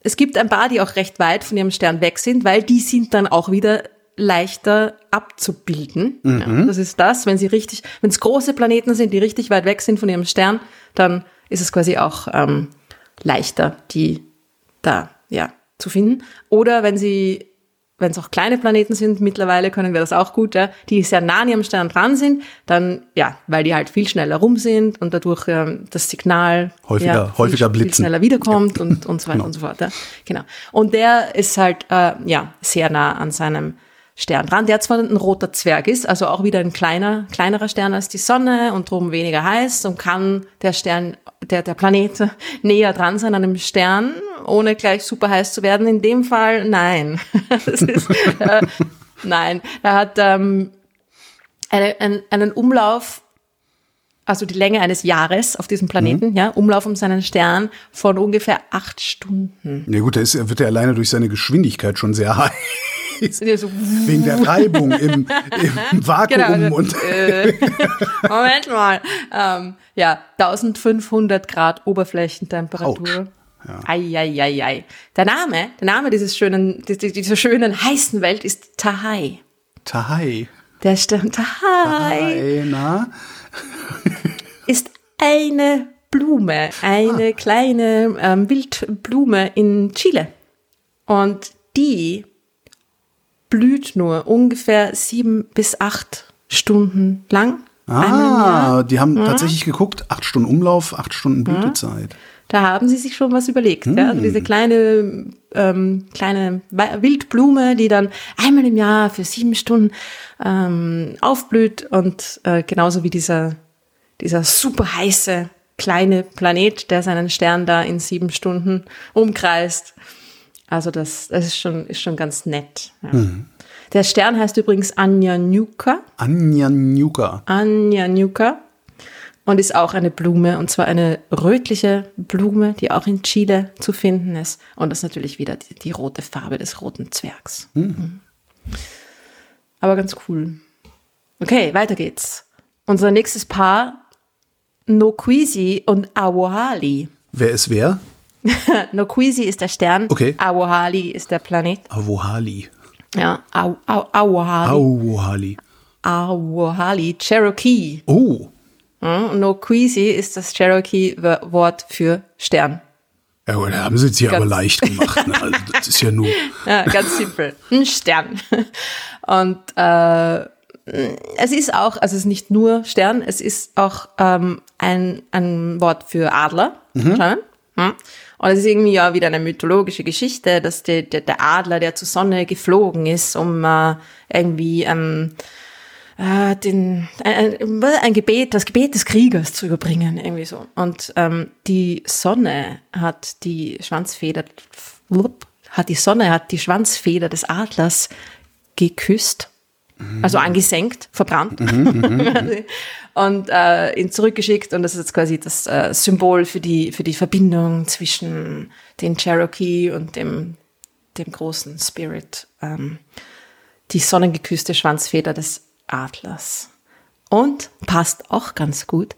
es gibt ein paar, die auch recht weit von ihrem Stern weg sind, weil die sind dann auch wieder leichter abzubilden. Ja, das ist das, wenn sie richtig, wenn es große Planeten sind, die richtig weit weg sind von ihrem Stern, dann ist es quasi auch ähm, leichter, die da ja zu finden. Oder wenn sie wenn es auch kleine Planeten sind, mittlerweile können wir das auch gut, ja, die sehr nah an ihrem Stern dran sind, dann, ja, weil die halt viel schneller rum sind und dadurch ähm, das Signal Häufiger- ja, viel, häufiger viel blitzen. schneller wiederkommt und, und so weiter Genau. und so fort. Ja. Genau. Und der ist halt, äh, ja, sehr nah an seinem Stern dran, der zwar ein roter Zwerg ist, also auch wieder ein kleiner, kleinerer Stern als die Sonne und drum weniger heiß und kann der Stern, der, der Planet (laughs) näher dran sein an einem Stern, ohne gleich super heiß zu werden. In dem Fall, nein. (laughs) Das ist, äh, nein. Er hat ähm, eine, einen, einen Umlauf, also die Länge eines Jahres auf diesem Planeten, ja, Umlauf um seinen Stern von ungefähr acht Stunden. Ja gut, da ist, wird er alleine durch seine Geschwindigkeit schon sehr (laughs) heiß. So, Wegen der Reibung im, im (laughs) Vakuum Genau. und Äh, (laughs) Moment mal. Ähm, ja, 1500 Grad Oberflächentemperatur. Autsch. Ja. Ei, ei, ei, ei. Der Name, der Name dieses schönen, di- di- dieser schönen heißen Welt ist Tahai. Tahai. Der Stern Tahai Tahai, na? (laughs) ist eine Blume, eine kleine ähm, Wildblume in Chile. Und die blüht nur ungefähr sieben bis acht Stunden lang. Ah, die haben tatsächlich geguckt, acht Stunden Umlauf, acht Stunden Blütezeit. Da haben sie sich schon was überlegt. Ja? Also diese kleine, ähm, kleine Wildblume, die dann einmal im Jahr für sieben Stunden ähm, aufblüht und äh, genauso wie dieser, dieser super heiße kleine Planet, der seinen Stern da in sieben Stunden umkreist. Also das, das ist schon, ist schon ganz nett. Ja. Der Stern heißt übrigens Anja Nuka. Anja Nuka. Anja Nuka und ist auch eine Blume und zwar eine rötliche Blume, die auch in Chile zu finden ist und das ist natürlich wieder die, die rote Farbe des roten Zwergs. Mhm. Aber ganz cool. Okay, weiter geht's. Unser nächstes Paar Nokwisi und Awohali. Wer ist wer? (laughs) Nokwisi ist der Stern, Okay. Awohali ist der Planet. Awohali. Ja, Aw- Aw- Awohali. Awohali. Awohali, Cherokee. Oh. Ja, und Nokwisi ist das Cherokee-Wort für Stern. Ja, gut, da haben sie es Ganz- aber leicht gemacht. Ne? Also, das ist ja nur. (laughs) Ja, ganz simpel. Ein Stern. (laughs) Und äh, es ist auch, also es ist nicht nur Stern, es ist auch ähm, ein, ein Wort für Adler. anscheinend. Hm. Und es ist irgendwie ja wieder eine mythologische Geschichte, dass der, der, der Adler, der zur Sonne geflogen ist, um äh, irgendwie ähm, äh, den, ein, ein, ein Gebet, das Gebet des Kriegers zu überbringen, irgendwie so. Und ähm, die Sonne hat die Schwanzfeder, hat die Sonne hat die Schwanzfeder des Adlers geküsst, also angesenkt, verbrannt und äh, ihn zurückgeschickt. Und das ist jetzt quasi das äh, Symbol für die für die Verbindung zwischen den Cherokee und dem dem großen Spirit. Ähm, die sonnengeküsste Schwanzfeder des Adlers. Und passt auch ganz gut,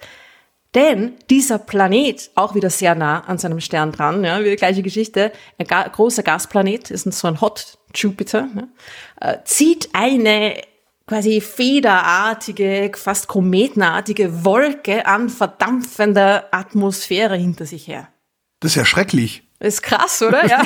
denn dieser Planet, auch wieder sehr nah an seinem Stern dran, ja, wieder gleiche Geschichte, ein ga großer Gasplanet, ist ein- so ein Hot Jupiter, ja, äh, zieht eine quasi federartige, fast kometenartige Wolke an verdampfender Atmosphäre hinter sich her. Das ist ja schrecklich. Ist krass, oder? Ja.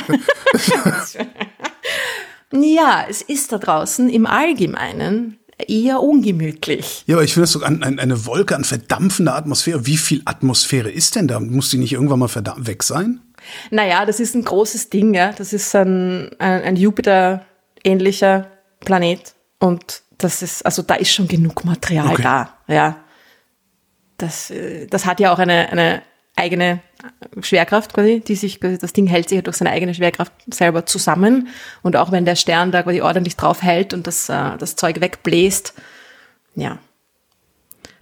(laughs) ja, es ist da draußen im Allgemeinen eher ungemütlich. Ja, aber ich finde das so an, an, eine Wolke an verdampfender Atmosphäre. Wie viel Atmosphäre ist denn da? Muss die nicht irgendwann mal weg sein? Naja, das ist ein großes Ding, ja. Das ist ein, ein, ein Jupiter-ähnlicher Planet. Und das ist, also da ist schon genug Material Okay. da, ja. Das, äh, das hat ja auch eine, eine eigene Schwerkraft quasi, die sich, das Ding hält sich ja durch seine eigene Schwerkraft selber zusammen. Und auch wenn der Stern da quasi ordentlich drauf hält und das, äh, das Zeug wegbläst, ja.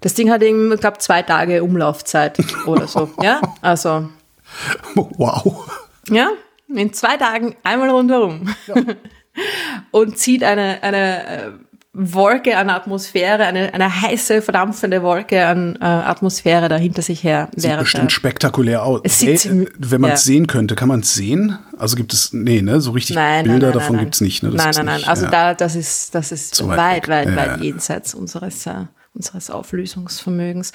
Das Ding hat eben, ich glaube, zwei Tage Umlaufzeit oder so, ja. Also, (laughs) Wow. ja, in zwei Tagen einmal rundherum. (laughs) Und zieht eine, eine äh, Wolke an Atmosphäre, eine, eine heiße, verdampfende Wolke an äh, Atmosphäre da hinter sich her. Sieht bestimmt spektakulär aus. Es Hey, wenn man ja. es sehen könnte, kann man es sehen? Also gibt es, nee, ne, so richtig Nein, Bilder nein, nein, davon nein, gibt's nicht. Ne? Das nein, nein, nein. Also ja. da, das ist, das ist weit weit, weit, weit, Ja, ja. jenseits unseres, äh, unseres Auflösungsvermögens.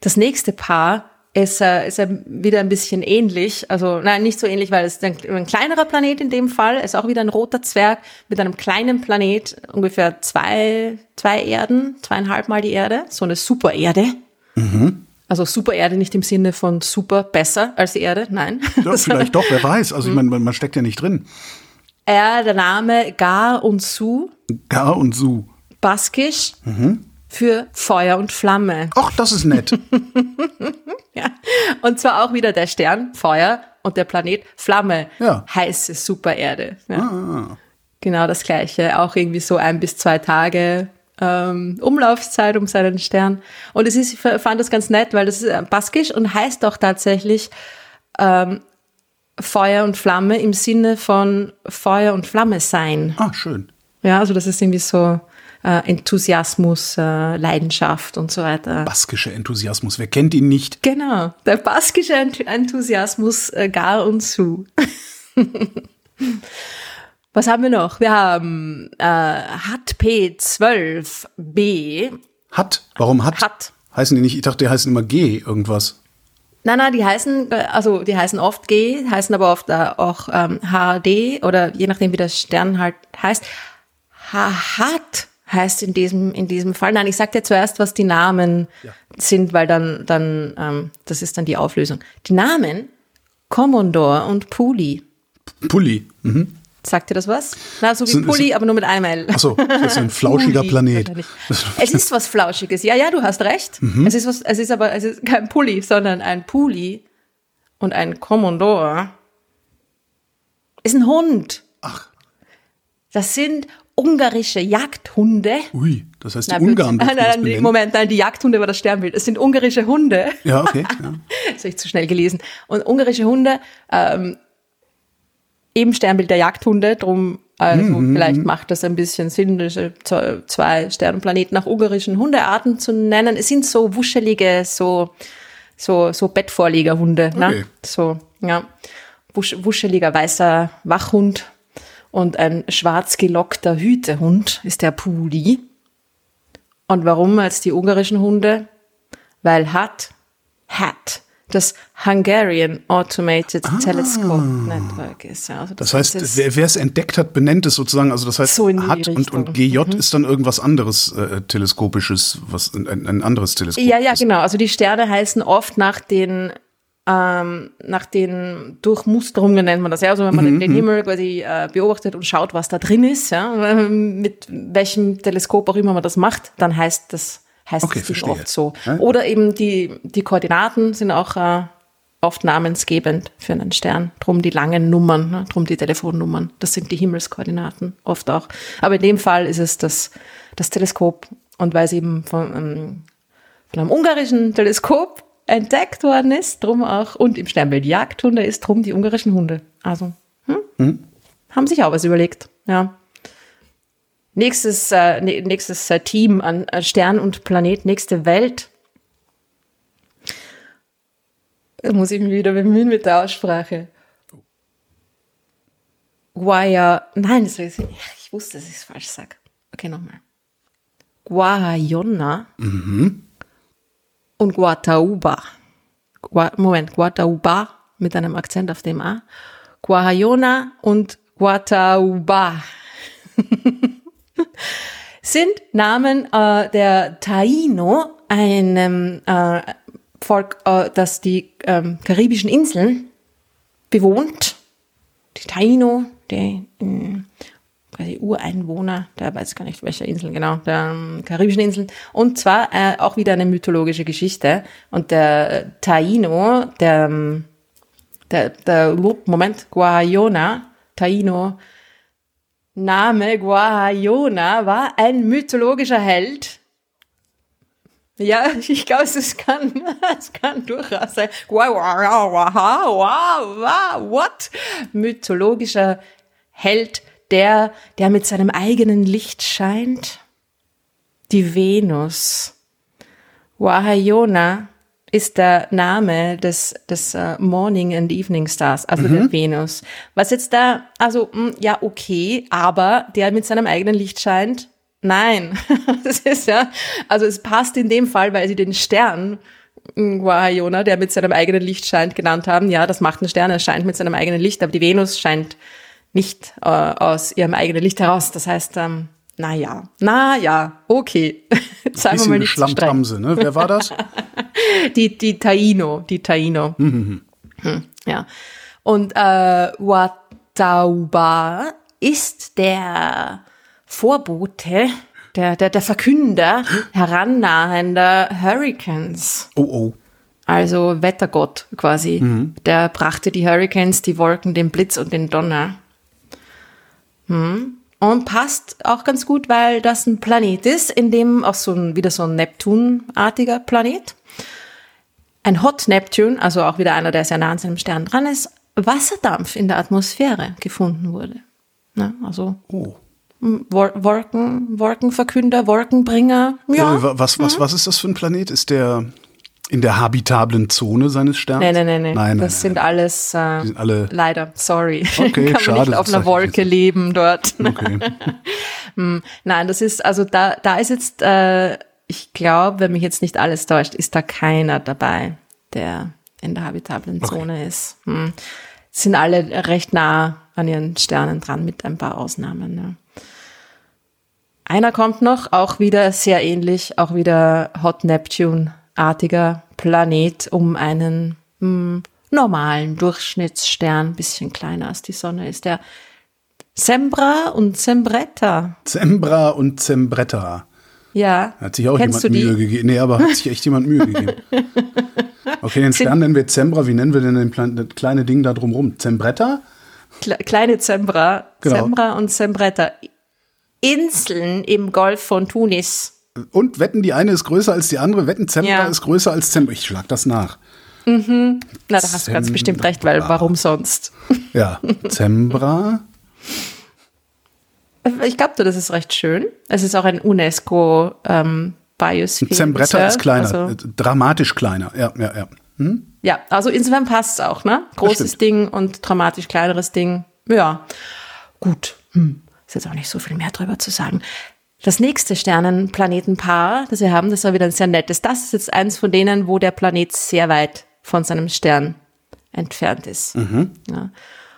Das nächste Paar ist, äh, ist äh, wieder ein bisschen ähnlich. Also, nein, nicht so ähnlich, weil es ist ein, ein kleinerer Planet in dem Fall. Es ist auch wieder ein roter Zwerg mit einem kleinen Planet, ungefähr zwei, zwei Erden, zweieinhalb Mal die Erde. So eine Supererde. Mhm. Also Supererde nicht im Sinne von super besser als die Erde, nein. Ja, (laughs) vielleicht doch, wer weiß. Also ich meine, man, man steckt ja nicht drin. Er, der Name Gar und Su, Gar und Su. baskisch Mhm. Für Feuer und Flamme. Ach, das ist nett. (laughs) Ja. Und zwar auch wieder der Stern, Feuer und der Planet Flamme, Ja. heiße Supererde. Ja. Genau das gleiche, auch irgendwie so ein bis zwei Tage ähm, Umlaufzeit um seinen Stern. Und es ist, ich fand das ganz nett, weil das ist äh, baskisch und heißt auch tatsächlich ähm, Feuer und Flamme im Sinne von Feuer und Flamme sein. Ah, schön. Ja, also das ist irgendwie so äh, Enthusiasmus, äh, Leidenschaft und so weiter. Baskischer Enthusiasmus. Wer kennt ihn nicht? Genau, der baskische Ent- Enthusiasmus äh, gar und zu. (laughs) Was haben wir noch? Wir haben äh, HatP12b. Hat. Warum hat? Hat. Heißen die nicht? Ich dachte, die heißen immer G irgendwas. Nein, nein, die heißen, äh, also die heißen oft G, heißen aber oft äh, auch ähm, HD oder je nachdem, wie der Stern halt heißt. Hat heißt in diesem, in diesem Fall. Nein, ich sag dir zuerst, was die Namen sind, weil dann, dann, ähm, das ist dann die Auflösung. Die Namen Commodore und Puli. Pulli. Mhm. Sagt dir das was? Na, so wie Sind- Pulli, aber nur mit einem L. Achso, das ist ein (laughs) flauschiger Pulli, Planet. Es ist was Flauschiges. Ja, ja, du hast recht. Es ist was, es ist aber, es ist kein Pulli, sondern ein Puli und ein Commodore ist ein Hund. Ach, Das sind ungarische Jagdhunde. ui, das heißt, die (laughs) Nein, Ungarn nein, nein, nein. Moment, nein, die Jagdhunde war das Sternbild. Es sind ungarische Hunde. Ja, okay. Ja. (laughs) Das habe ich zu schnell gelesen. Und ungarische Hunde, ähm, eben Sternbild der Jagdhunde, drum, also Mhm, vielleicht macht das ein bisschen Sinn, diese z- zwei Sternenplaneten nach ungarischen Hundearten zu nennen. Es sind so wuschelige, so, so, so Bettvorlegerhunde, Okay. ne? So, ja. Wusch, wuscheliger weißer Wachhund und ein schwarz gelockter Hütehund ist der Puli. Und warum als die ungarischen Hunde? Weil hat, hat das Hungarian Automated Telescope Network ist. Ja, also Das ist heißt, wer es entdeckt hat, benennt es sozusagen. Also das heißt, So hat und. Mhm. und GJ ist dann irgendwas anderes äh, teleskopisches, was ein, ein anderes Teleskop. Ja, ja, ist. genau. Also die Sterne heißen oft nach den ähm, nach den Durchmusterungen nennt man das ja. Also wenn man Mhm, den Himmel quasi äh, beobachtet und schaut, was da drin ist, ja, (laughs) mit welchem Teleskop auch immer man das macht, dann heißt das heißt Okay, das oft so. Ja. Oder eben die die Koordinaten sind auch äh, oft namensgebend für einen Stern. Drum die langen Nummern, ne? drum die Telefonnummern. Das sind die Himmelskoordinaten oft auch. Aber in dem Fall ist es das das Teleskop und weil es eben von ähm, von einem ungarischen Teleskop entdeckt worden ist, drum auch, und im Sternbild Jagdhunde ist drum die ungarischen Hunde. Also, hm? haben sich auch was überlegt, ja. Nächstes, äh, nächstes äh, Team an äh, Stern und Planet, nächste Welt. Da muss ich mich wieder bemühen mit der Aussprache. Guaya, nein, das ist, ich wusste, dass ich es falsch sage. Okay, nochmal. Guayona und Guatauba. Gua, Moment, Guatauba mit einem Akzent auf dem A. Guajona und Guatauba (laughs) sind Namen äh, der Taino, einem äh, Volk, äh, das die ähm, karibischen Inseln bewohnt. Die Taino, die ähm, quasi Ureinwohner, der weiß gar nicht welcher Inseln genau, der ähm, karibischen Inseln. Und zwar äh, auch wieder eine mythologische Geschichte. Und der Taino, der, ähm, der, der Moment, Guayona, Taino, Name Guayona war ein mythologischer Held. Ja, ich glaube, es kann, es kann durchaus sein. What? Mythologischer Held, der, der mit seinem eigenen Licht scheint. Die Venus. Wahayona ist der Name des, des uh, Morning and Evening Stars, also der Venus. Was jetzt da, also, mh, ja, okay, aber der mit seinem eigenen Licht scheint, nein. (laughs) das ist ja, also es passt in dem Fall, weil sie den Stern Wahayona, der mit seinem eigenen Licht scheint, genannt haben. Ja, das macht ein Stern, er scheint mit seinem eigenen Licht, aber die Venus scheint nicht äh, aus ihrem eigenen Licht heraus. Das heißt, ähm, na ja, na ja, okay. (laughs) Seien wir Bisschen mal nicht. Schlammtramse, ne? Wer war das? (laughs) Die, die Taino, die Taino. Hm, ja. Und äh, Watauba ist der Vorbote, der, der, der Verkünder herannahender Hurricanes. Oh, oh. Also Wettergott quasi. Der brachte die Hurricanes, die Wolken, den Blitz und den Donner. Hm. Und passt auch ganz gut, weil das ein Planet ist, in dem auch so ein, wieder so ein Neptunartiger Planet. Ein Hot Neptune, also auch wieder einer, der sehr nah an seinem Stern dran ist, Wasserdampf in der Atmosphäre gefunden wurde. Ne? Also Oh. Wol- Wolken, Wolkenverkünder, Wolkenbringer. Ja. Äh, wa- was, was, was ist das für ein Planet? Ist der in der habitablen Zone seines Sterns? Nein, nein, nein, nein. nein, das nein, sind nein. alles, äh, sind alle- leider, sorry. Okay, (laughs) Kann man schade, nicht auf einer Wolke leben dort. (laughs) Okay. (laughs) Nein, das ist, also da, da ist jetzt, äh, ich glaube, wenn mich jetzt nicht alles täuscht, ist da keiner dabei, der in der habitablen Zone ist. Hm. Sind alle recht nah an ihren Sternen dran, mit ein paar Ausnahmen. Ne? Einer kommt noch, auch wieder sehr ähnlich, auch wieder Hot Neptune-artiger Planet um einen hm, normalen Durchschnittsstern, bisschen kleiner als die Sonne, ist der Sembra und Sembretta. Zembra und Zembretta. Ja. Hat sich auch Kennst jemand? Mühe gegeben. Nee, aber hat sich echt jemand Mühe gegeben. (laughs) Okay, den Stern nennen wir Zembra. Wie nennen wir denn den Plan das kleine Ding da drumrum? Zembretta? Kle kleine Zembra, Genau. Zembra und Sembretta. Inseln im Golf von Tunis. Und wetten, die eine ist größer als die andere. Wetten, Zembra Ja. ist größer als Zembra. Ich schlag das nach. Na, da hast du ganz bestimmt recht, weil warum sonst? (laughs) Ja, Zembra. Ich glaube, das ist recht schön. Es ist auch ein UNESCO ähm, Biosphere. Zembretta ist kleiner, Also, äh, dramatisch kleiner. Ja, ja, ja. Hm? ja, also insofern passt es auch, ne? Großes. Ding und dramatisch kleineres Ding. Ja, gut. Hm. Ist jetzt auch nicht so viel mehr drüber zu sagen. Das nächste Sternenplanetenpaar, das wir haben, das war wieder ein sehr nettes. Das ist jetzt eins von denen, wo der Planet sehr weit von seinem Stern entfernt ist. Ja.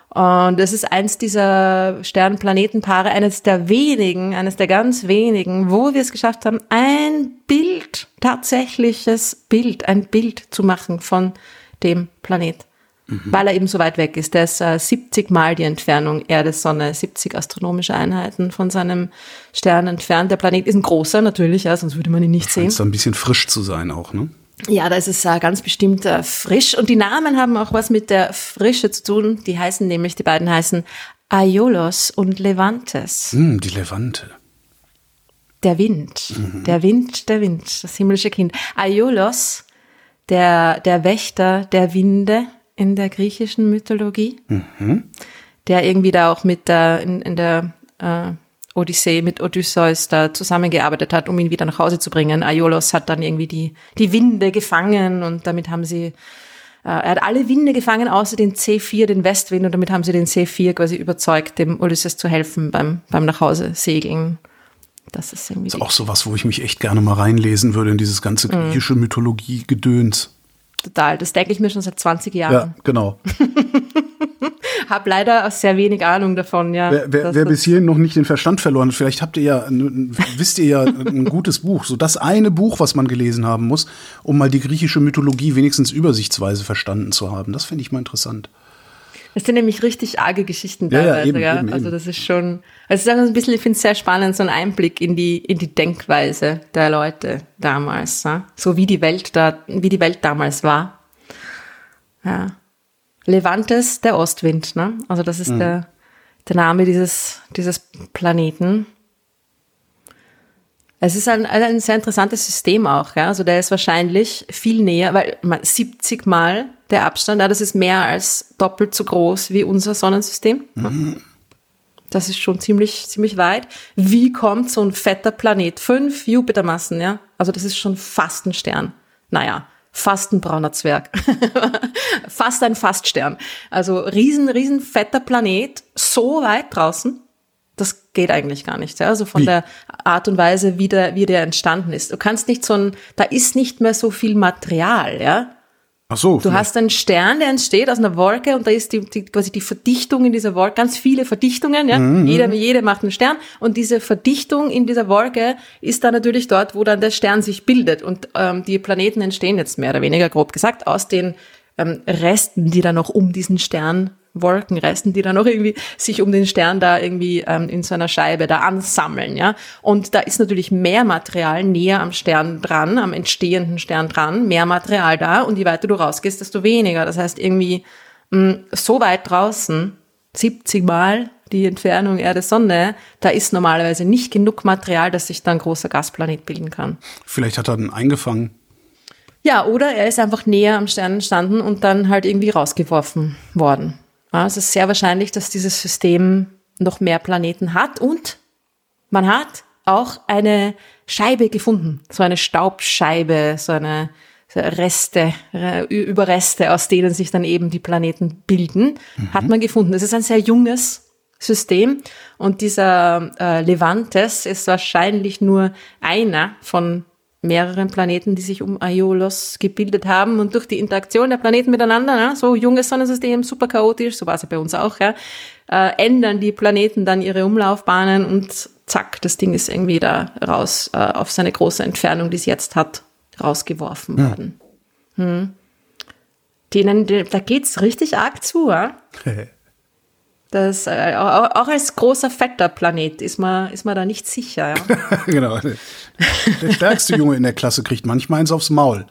Und es ist eins dieser Sternplanetenpaare, eines der wenigen, eines der ganz wenigen, wo wir es geschafft haben, ein Bild, tatsächliches Bild, ein Bild zu machen von dem Planet. Weil er eben so weit weg ist. Der ist äh, 70 Mal die Entfernung Erde, Sonne, 70 astronomische Einheiten von seinem Stern entfernt. Der Planet ist ein großer natürlich, ja, sonst würde man ihn nicht sehen. So ein bisschen frisch zu sein auch, ne? Ja, da ist es äh, ganz bestimmt äh, frisch. Und die Namen haben auch was mit der Frische zu tun. Die heißen nämlich, die beiden heißen Aiolos und Levantes. Hm, die Levante. Der Wind. Der Wind, der Wind, das himmlische Kind. Aiolos, der, der Wächter der Winde in der griechischen Mythologie. Der irgendwie da auch mit der, in, in der äh, Odyssee mit Odysseus da zusammengearbeitet hat, um ihn wieder nach Hause zu bringen. Aiolos hat dann irgendwie die, die Winde gefangen und damit haben sie, äh, er hat alle Winde gefangen, außer den C4, den Westwind, und damit haben sie den C4 quasi überzeugt, dem Ulysses zu helfen beim, beim Nachhause segeln. Das ist irgendwie Ist auch sowas, wo ich mich echt gerne mal reinlesen würde in dieses ganze Mhm. griechische Mythologie-Gedöns. Total. Das denke ich mir schon seit 20 Jahren. Ja, genau. (laughs) Hab leider sehr wenig Ahnung davon, ja. Wer, wer, wer bis hierhin noch nicht den Verstand verloren hat, vielleicht habt ihr ja, wisst ihr ja ein gutes Buch. So das eine Buch, was man gelesen haben muss, um mal die griechische Mythologie wenigstens übersichtsweise verstanden zu haben. Das finde ich mal interessant. Das sind nämlich richtig arge Geschichten Ja, ja, teilweise, eben, ja. eben, also das ist schon, also es ist ein bisschen, ich finde es sehr spannend, so ein Einblick in die, in die Denkweise der Leute damals, ja? so wie die Welt da, wie die Welt damals war. Ja. Levantes, der Ostwind, ne? Also das ist der, der Name dieses, dieses Planeten. Es ist ein, ein sehr interessantes System auch, ja. Also der ist wahrscheinlich viel näher, weil man 70 Mal der Abstand, ja, das ist mehr als doppelt so groß wie unser Sonnensystem. Das ist schon ziemlich, ziemlich weit. Wie kommt so ein fetter Planet? Fünf Jupitermassen, ja. Also das ist schon fast ein Stern. Naja, fast ein brauner Zwerg. (laughs) fast ein Faststern. Also riesen, riesen fetter Planet, so weit draußen. Das geht eigentlich gar nicht. Ja? Also von Wie? der Art und Weise, wie der, wie der entstanden ist. Du kannst nicht so ein, da ist nicht mehr so viel Material, ja. Ach so. Du hast einen Stern, der entsteht aus einer Wolke und da ist die, die, quasi die Verdichtung in dieser Wolke, ganz viele Verdichtungen, ja. Jeder, jede macht einen Stern und diese Verdichtung in dieser Wolke ist dann natürlich dort, wo dann der Stern sich bildet und ähm, die Planeten entstehen jetzt mehr oder weniger grob gesagt aus den ähm, Resten, die dann noch um diesen Stern Wolkenresten, die dann noch irgendwie sich um den Stern da irgendwie ähm, in so einer Scheibe da ansammeln, ja. Und da ist natürlich mehr Material näher am Stern dran, am entstehenden Stern dran, mehr Material da und je weiter du rausgehst, desto weniger. Das heißt irgendwie mh, so weit draußen, 70 Mal die Entfernung Erde-Sonne, da ist normalerweise nicht genug Material, dass sich da ein großer Gasplanet bilden kann. Vielleicht hat er den eingefangen. Ja, oder er ist einfach näher am Stern entstanden und dann halt irgendwie rausgeworfen worden. Ja, es ist sehr wahrscheinlich, dass dieses System noch mehr Planeten hat und man hat auch eine Scheibe gefunden, so eine Staubscheibe, so eine so Reste, Überreste, aus denen sich dann eben die Planeten bilden, hat man gefunden. Es ist ein sehr junges System und dieser äh, Levantes ist wahrscheinlich nur einer von mehreren Planeten, die sich um Aiolos gebildet haben und durch die Interaktion der Planeten miteinander, ja, so junges Sonnensystem, super chaotisch, so war es ja bei uns auch, ja, äh, ändern die Planeten dann ihre Umlaufbahnen und zack, das Ding ist irgendwie da raus äh, auf seine große Entfernung, die es jetzt hat, rausgeworfen worden. Hm. Denen, da geht's richtig arg zu, ja? (laughs) Das, äh, auch, auch als großer fetter Planet ist man, ist man da nicht sicher. Ja? (laughs) genau. Der stärkste Junge in der Klasse kriegt manchmal eins aufs Maul.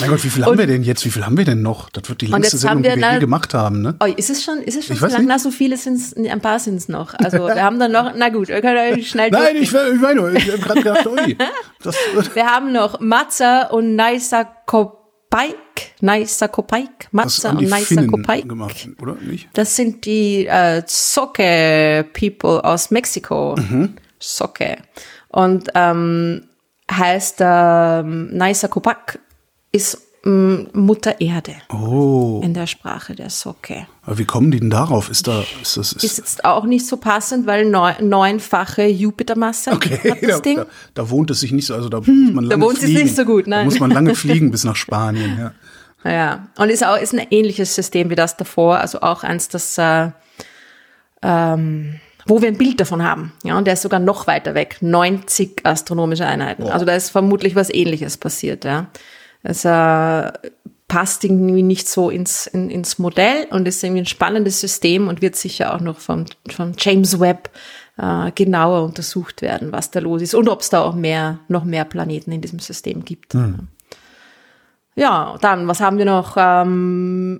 Mein Gott, wie viel haben wir denn jetzt? Wie viel haben wir denn noch? Das wird die längste Sendung, die wir je gemacht haben, ne? Oh, ist es schon, ist es schon so lang? Na, so viele sind es, ein paar sind es noch. Also wir haben dann noch, na gut, wir können schnell Nein, ich, ich meine nur, ich habe gerade gedacht, ui. (laughs) Das, wir haben noch Matza und Naisa Kopaik. Naisa Kopaik. Matza und Naisa Kopaik. Gemacht, oder nicht? Das sind die äh, Zoke-People aus Mexiko. Mhm. Zoke. Und ähm, heißt ähm, Naisa Kopak ist mm, Mutter Erde. Oh. In der Sprache der Socke. Aber wie kommen die denn darauf? Ist da, ist das, ist, ist jetzt auch nicht so passend, weil neun, neunfache Jupitermasse okay. hat das (laughs) da, Ding. Da, da, wohnt es sich nicht so, also da hm, muss man lange Da wohnt fliegen. es nicht so gut, nein. Da muss man lange (laughs) fliegen bis nach Spanien, ja. Ja, und ist auch, ist ein ähnliches System wie das davor, also auch eins, das, äh, ähm, wo wir ein Bild davon haben. Ja, und der ist sogar noch weiter weg, 90 astronomische Einheiten. Oh. Also da ist vermutlich was Ähnliches passiert, ja. Es äh, passt irgendwie nicht so ins, in, ins Modell und ist irgendwie ein spannendes System und wird sicher auch noch vom, vom James Webb äh, genauer untersucht werden, was da los ist und ob es da auch mehr, noch mehr Planeten in diesem System gibt. Mhm. Ja, dann, was haben wir noch? Ähm,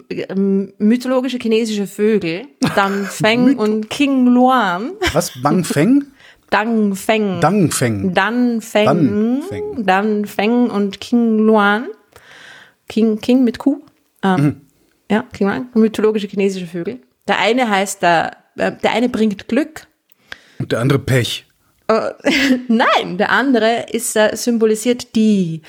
mythologische chinesische Vögel. Dann (laughs) Feng und King Luan. Was? Bang (laughs) Feng? Dang Feng. Dang Feng. Dan Feng. Dan Feng und King Luan. King, King mit Q. Ähm, mhm. Ja, King Luan. Mythologische chinesische Vögel. Der eine heißt, der, äh, der eine bringt Glück. Und der andere Pech. Uh, (laughs) nein, der andere ist äh, symbolisiert die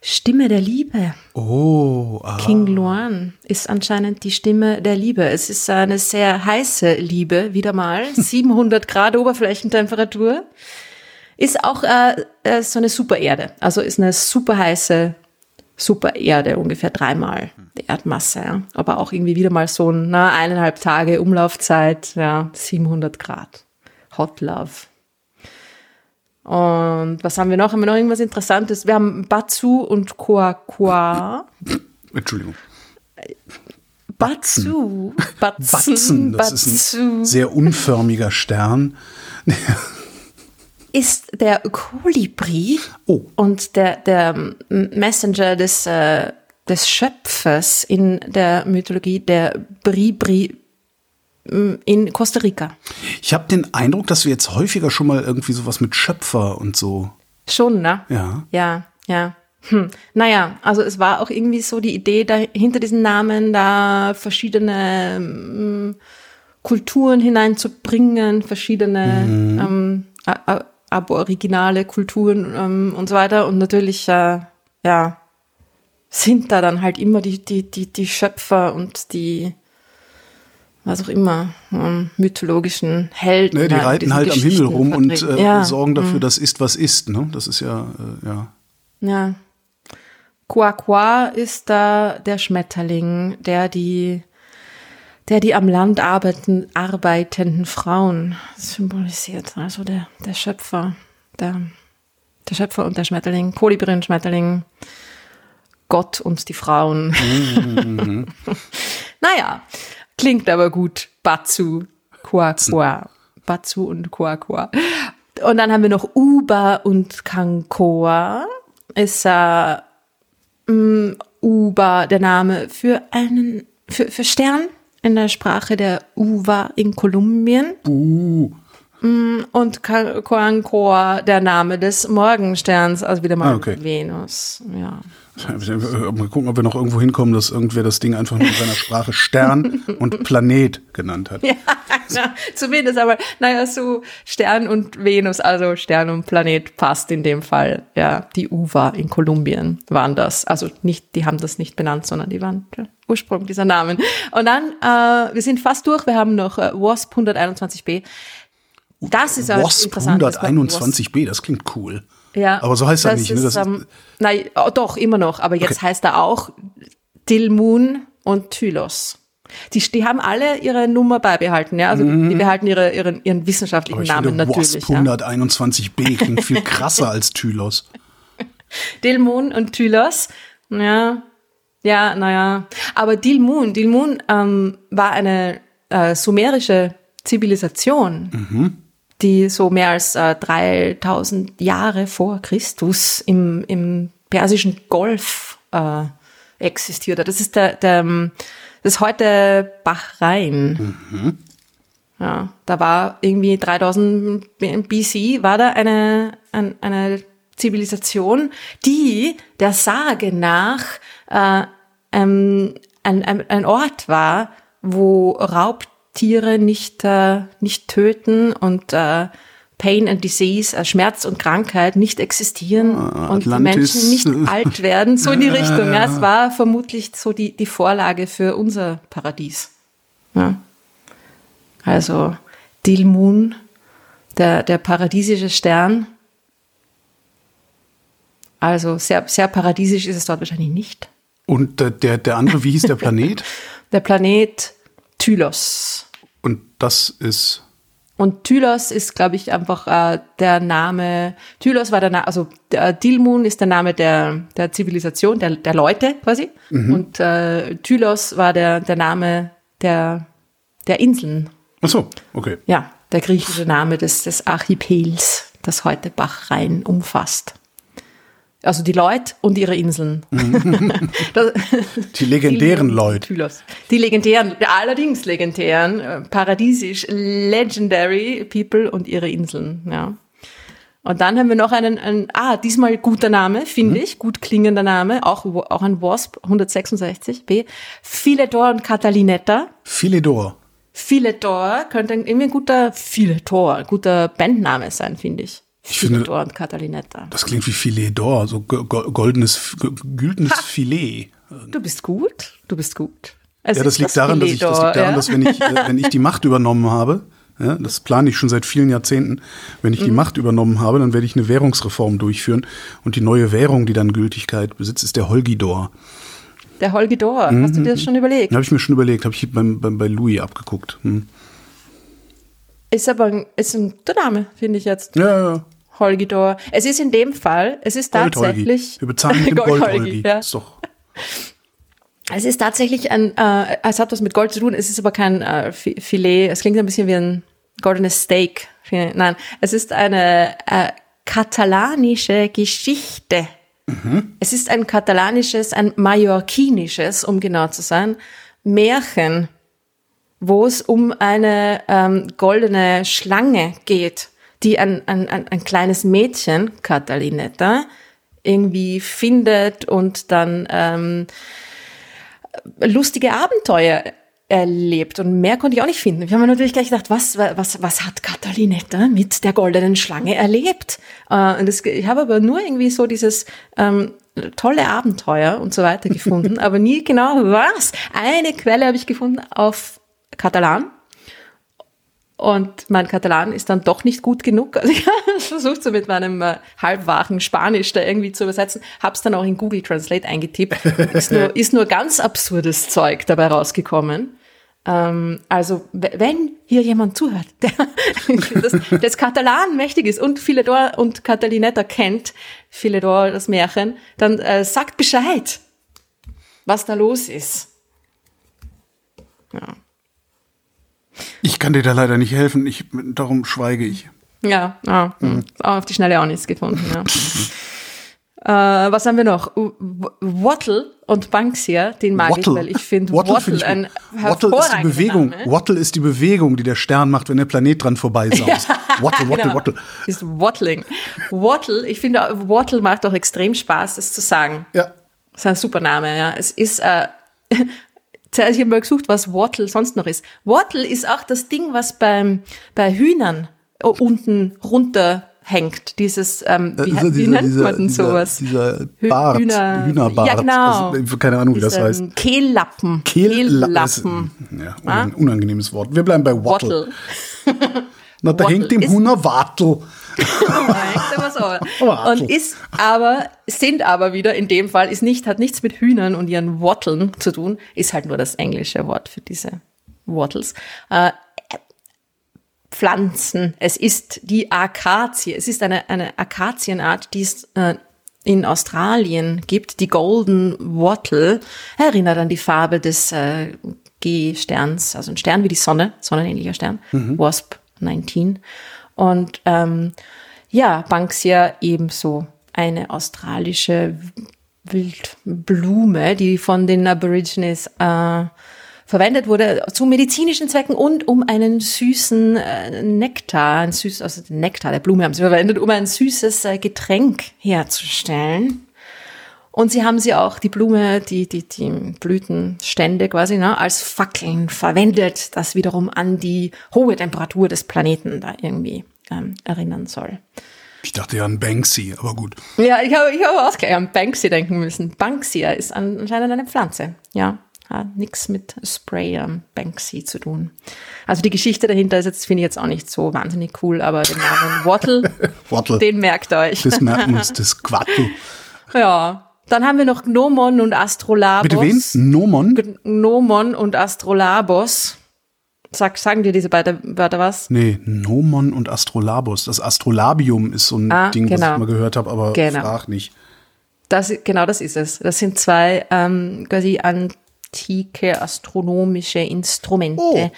Stimme der Liebe. Oh, ah. King Luan ist anscheinend die Stimme der Liebe. Es ist eine sehr heiße Liebe, wieder mal. (laughs) 700 Grad Oberflächentemperatur. Ist auch äh, äh, so eine Supererde. Also ist eine super heiße Supererde, ungefähr dreimal die Erdmasse. Ja. Aber auch irgendwie wieder mal so na, eineinhalb Tage Umlaufzeit, ja, 700 Grad. Hot Love. Und was haben wir noch? Haben wir noch irgendwas Interessantes? Wir haben Batsu und Koakua. Entschuldigung. Batsu. Batzen. Batzen. Das Batsu. ist ein sehr unförmiger Stern. ist der Kolibri oh. und der, der Messenger des, äh, des Schöpfers in der Mythologie, der Bribri in Costa Rica. Ich habe den Eindruck, dass wir jetzt häufiger schon mal irgendwie sowas mit Schöpfer und so. Schon, ne? Ja. Ja, ja. Hm. Naja, also es war auch irgendwie so die Idee da, hinter diesen Namen, da verschiedene ähm, Kulturen hineinzubringen, verschiedene mhm. ähm, aboriginale Kulturen ähm, und so weiter. Und natürlich, äh, ja, sind da dann halt immer die, die, die, die Schöpfer und die was auch immer, um, mythologischen Helden. Ne, die reiten halt am Himmel rum und äh, ja. sorgen dafür, mhm. dass ist, was ist. Ne? Das ist ja, äh, ja. Ja. Quaqua ist da der Schmetterling, der die, der die am Land arbeiten, arbeitenden Frauen symbolisiert. Also der, der Schöpfer, der, der Schöpfer und der Schmetterling, Kolibri und Schmetterling, Gott und die Frauen. Mhm. (laughs) naja, Klingt aber gut. Batsu, Kwa Kwa. Batsu und Kwa Kwa. Und dann haben wir noch Uba und Kankoa. Ist äh, um, Uba der Name für einen für, für Stern in der Sprache der Uva in Kolumbien. Uh. Und Koankoa der Name des Morgensterns, also wieder mal ah, okay. Venus. Ja. Mal gucken, ob wir noch irgendwo hinkommen, dass irgendwer das Ding einfach nur in seiner Sprache Stern (laughs) und Planet genannt hat. Ja, na, zumindest, aber naja, so Stern und Venus, also Stern und Planet passt in dem Fall. Ja, die UVA in Kolumbien waren das. Also nicht, die haben das nicht benannt, sondern die waren der Ursprung dieser Namen. Und dann, äh, wir sind fast durch, wir haben noch äh, WASP 121b. Das ist ja WASP 121b, das klingt cool. Ja, aber so heißt er nicht. Ist, ne? das ähm, nein, oh, doch, immer noch. Aber jetzt okay. heißt er auch Dilmun und Tylos. Die, die haben alle ihre Nummer beibehalten, ja. Also mhm. die behalten ihre, ihren, ihren wissenschaftlichen Namen finde, natürlich. Wasp 121b klingt viel (laughs) krasser als Tylos. Dilmun und Tylos, ja. Ja, naja. Aber Dilmun, Dilmun ähm, war eine äh, sumerische Zivilisation, die so mehr als äh, 3000 Jahre vor Christus im, im persischen Golf äh, existiert hat. Das ist der, der ähm, das ist heute Bahrain. Ja, da war irgendwie 3000 BC war da eine, ein, eine Zivilisation, die der Sage nach äh, ähm, ein, ein, ein Ort war, wo Raubtiere nicht, äh, nicht töten und äh, Pain and Disease, äh, Schmerz und Krankheit nicht existieren und die Atlantis. Menschen nicht (laughs) alt werden. So in die Richtung. Ja, es war vermutlich so die, die Vorlage für unser Paradies. Ja. Also Dilmun, der, der paradiesische Stern. Also sehr, sehr paradiesisch ist es dort wahrscheinlich nicht. Und äh, der, der andere, wie hieß der Planet? (laughs) Der Planet Tylos. Und das ist. Und Tylos ist, glaube ich, einfach äh, der Name. Tylos war der Name, also der Dilmun ist der Name der, der Zivilisation, der, der Leute quasi. Und äh, Tylos war der, der Name der, der Inseln. Ach so, okay. Ja, der griechische Name des, des Archipels, das heute Bachrhein umfasst. Also die Leute und ihre Inseln. (laughs) Das- Die legendären Leute. Die legendären, allerdings legendären, äh, paradiesisch, legendary People und ihre Inseln, ja. Und dann haben wir noch einen, einen ah, diesmal guter Name, finde ich, gut klingender Name, auch, auch ein Wasp, 166b. Philedor und Catalinetta. Philidor. Philedor könnte ein- irgendwie ein guter Philedor, ein guter Bandname sein, finde ich. Ich finde- Philedor und Catalinetta. Das klingt wie Filet d'Or, so go- go- goldenes, go- güldenes Filet. Du bist gut, du bist gut. Es Ja, das liegt daran, dass ich, das liegt daran, ja? dass wenn ich, (laughs) äh, wenn ich die Macht übernommen habe, ja, das plane ich schon seit vielen Jahrzehnten, wenn Mhm. ich die Macht übernommen habe, dann werde ich eine Währungsreform durchführen und die neue Währung, die dann Gültigkeit besitzt, ist der Holgidor. Der Holgidor, hast du dir das schon überlegt? Habe ich mir schon überlegt, habe ich beim, beim, bei Louis abgeguckt. Hm. Ist aber ein, ist ein guter Name, finde ich jetzt. Ja, ja. Holgidor. Es ist in dem Fall, es ist Gold-Holgi. tatsächlich. Wir bezahlen mit dem (laughs) Gold-Holgi, Gold-Holgi. ja. Ist doch. Es ist tatsächlich ein, äh, es hat was mit Gold zu tun, es ist aber kein äh, Fi- Filet, es klingt ein bisschen wie ein goldenes Steak. Nein, es ist eine äh, katalanische Geschichte. Es ist ein katalanisches, ein mallorquinisches, um genau zu sein, Märchen, wo es um eine ähm, goldene Schlange geht, die ein, ein, ein, ein kleines Mädchen, Catalinetta, irgendwie findet und dann ähm, lustige Abenteuer erlebt und mehr konnte ich auch nicht finden. Ich habe mir natürlich gleich gedacht, was, was, was hat Catalinetta mit der goldenen Schlange erlebt? Äh, und das, ich habe aber nur irgendwie so dieses ähm, tolle Abenteuer und so weiter gefunden, (laughs) aber nie genau was. Eine Quelle habe ich gefunden auf Katalan. Und mein Katalan ist dann doch nicht gut genug. Also ich (laughs) versucht, so mit meinem äh, halbwachen Spanisch da irgendwie zu übersetzen. Hab's dann auch in Google Translate eingetippt. Ist nur, (laughs) ist nur ganz absurdes Zeug dabei rausgekommen. Ähm, also, wenn hier jemand zuhört, (laughs) der das, das Katalan mächtig ist und Philedor und Catalinetta kennt, Philedor, das Märchen, dann äh, sagt Bescheid, was da los ist. Ja. Ich kann dir da leider nicht helfen, ich, darum schweige ich. Ja, ja hm. auf die Schnelle auch nichts gefunden. Ja. (laughs) äh, was haben wir noch? Wattle und Banksia, den mag ich, weil ich finde Wattle, Wattle, find ich ein. Wattle ist die Bewegung. Name. Wattle ist die Bewegung, die der Stern macht, wenn der Planet dran vorbeisaust. (laughs) Wattle, Wattle, Genau. Wattle. Ist Wattling. Wattle, ich finde, Wattle macht auch extrem Spaß, das zu sagen. Ja. Das ist ein super Name, ja. Es ist, äh, (laughs) zuerst ich habe mal gesucht, was Wattle sonst noch ist. Wattle ist auch das Ding, was beim, bei Hühnern äh, unten runterhängt. Dieses, ähm, wie, Dieser- wie nennt dieser- man denn sowas? Dieser Bart, Hühner- Hühnerbart. Ja, genau. Also, keine Ahnung, wie das heißt. Kehllappen. Kehllappen. Ja, unan- unangenehmes Wort. Wir bleiben bei Wattle. Wattle. Na, da Wattle hängt dem Hühner Wattel. Und ist aber, sind aber wieder in dem Fall, ist nicht, hat nichts mit Hühnern und ihren Watteln zu tun, ist halt nur das englische Wort für diese Wattles. Äh, Pflanzen. Es ist die Akazie. Es ist eine, eine Akazienart, die ist äh, in Australien gibt, die Golden Wattle, erinnert an die Farbe des äh, G-Sterns, also ein Stern wie die Sonne, sonnenähnlicher Stern, WASP 19. Und ähm, ja, Banksia ebenso eine australische Wildblume, die von den Aborigines äh, verwendet wurde zu medizinischen Zwecken und um einen süßen äh, Nektar, ein süß, also den Nektar der Blume haben sie verwendet, um ein süßes äh, Getränk herzustellen. Und sie haben sie auch, die Blume, die, die, die Blütenstände quasi, ne, als Fackeln verwendet, das wiederum an die hohe Temperatur des Planeten da irgendwie ähm, erinnern soll. Ich dachte ja an Banksy, aber gut. Ja, ich habe ich hab auch gleich an Banksy denken müssen. Banksia ist an- anscheinend eine Pflanze, ja. Hat nichts mit Spray am Banksy zu tun. Also die Geschichte dahinter ist jetzt, finde ich jetzt auch nicht so wahnsinnig cool, aber den Namen Wattle, (laughs) Wattle. den merkt euch. Das merken wir uns, (laughs) das Quattel. Ja. Dann haben wir noch Gnomon und Astrolabos. Bitte wen? Nomon? Gnomon und Astrolabos. Sag, sagen dir diese beiden Wörter was? Nee, Nomon und Astrolabus. Das Astrolabium ist so ein Ah, Ding, was genau. ich mal gehört habe, aber Genau. frag nicht. Das, genau das ist es. Das sind zwei ähm, quasi antike astronomische Instrumente. Oh.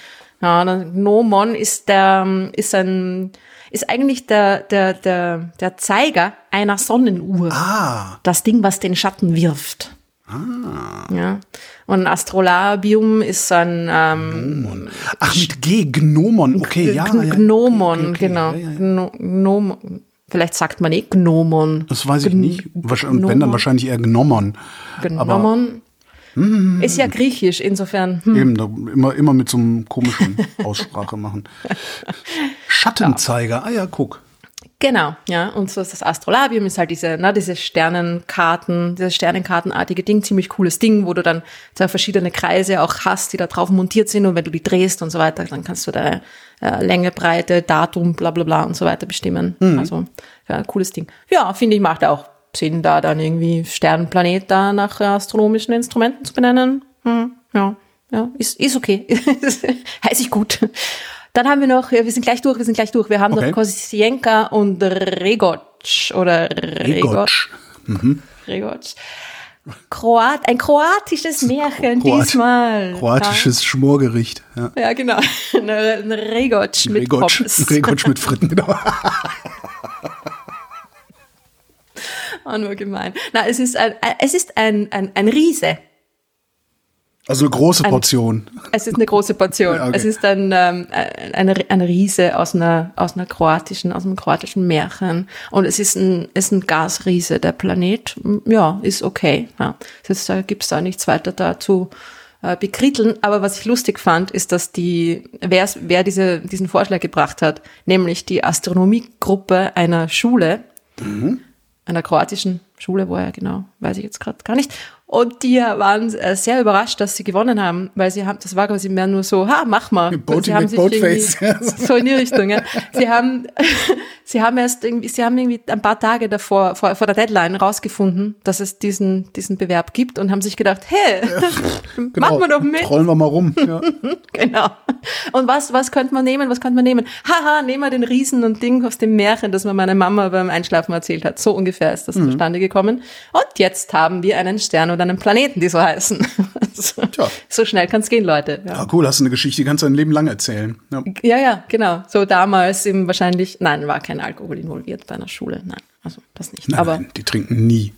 Ja, Gnomon ist der ähm, ist ein ist eigentlich der der der der Zeiger einer Sonnenuhr. Ah, Das Ding, was den Schatten wirft. Ah. Ja. Und ein Astrolabium ist ein ähm, ach, mit G, Gnomon. Okay, ja, Gn- ja. Gnomon, Okay, okay, genau. ja, ja, Gnomon. Vielleicht sagt man eh Gnomon. Das weiß ich Gn- nicht. Wahrsch- Und wenn dann Gnomon. wahrscheinlich eher Gnomon. Gnomon. Ist ja griechisch, insofern. Hm. Eben, da immer, immer mit so einem komischen (laughs) Aussprache machen. Schattenzeiger, ah ja, guck. Genau, ja. Und so ist das Astrolabium, ist halt diese, na, diese Sternenkarten, dieses Sternenkartenartige Ding, ziemlich cooles Ding, wo du dann zwei verschiedene Kreise auch hast, die da drauf montiert sind und wenn du die drehst und so weiter, dann kannst du da äh, Länge, Breite, Datum, bla bla bla und so weiter bestimmen. Also, ja, cooles Ding. Ja, finde ich, macht auch Sinn, da dann irgendwie Sternenplanet da nach astronomischen Instrumenten zu benennen. Hm, ja, ja, ist, ist okay. (laughs) Heiß ich gut. Dann haben wir noch, ja, wir sind gleich durch, wir sind gleich durch. Wir haben Okay. noch Kosienka und Regoc oder Regoc. Regotsch. Regoc. Kroat, ein kroatisches Märchen Kroat- diesmal. Kroatisches Schmorgericht. Ja. Ja, ja genau. (laughs) Ein Regoc mit Regotsch, Pommes. Regotsch mit Fritten, genau. (laughs) Oh, nur gemein. Na, es ist ein, es ist ein, ein, ein Riese. Also eine große Portion. Es ist eine große Portion. Ja, okay. Es ist ein, ähm, ein, ein Riese aus einer, aus einer kroatischen, aus einem kroatischen Märchen. Und es ist ein, ist ein Gasriese. Der Planet, ja, ist okay. Ja. Das äh, gibt's da nichts weiter dazu äh, bekritteln. Aber was ich lustig fand, ist, dass die, wer, wer diese, diesen Vorschlag gebracht hat, nämlich die Astronomiegruppe einer Schule, einer kroatischen Schule, woher genau, weiß ich jetzt gerade gar nicht. Und die waren äh, sehr überrascht, dass sie gewonnen haben, weil sie haben, das war quasi mehr nur so, ha, mach mal. Boating sie haben sich Boatface. (laughs) So in die Richtung, ja. Sie haben, (laughs) sie haben erst irgendwie, sie haben irgendwie ein paar Tage davor, vor, vor der Deadline rausgefunden, dass es diesen, diesen Bewerb gibt und haben sich gedacht, hey, (laughs) machen wir doch mit. Trollen wir mal rum. Ja. (laughs) Genau. Und was, was könnte man nehmen? Was könnte man nehmen? Haha, nehmen wir den Riesen und Ding aus dem Märchen, das mir meine Mama beim Einschlafen erzählt hat. So ungefähr ist das Mhm. zustande gekommen. Und jetzt haben wir einen Stern oder einen Planeten, die so heißen. (laughs) so, Tja. so schnell kann es gehen, Leute. ja, Ja. cool, hast du eine Geschichte, die kannst du dein Leben lang erzählen. Ja. ja, ja, genau. So damals eben wahrscheinlich, nein, war kein Alkohol involviert bei einer Schule. Nein, also das nicht. Nein, Aber nein, die trinken nie.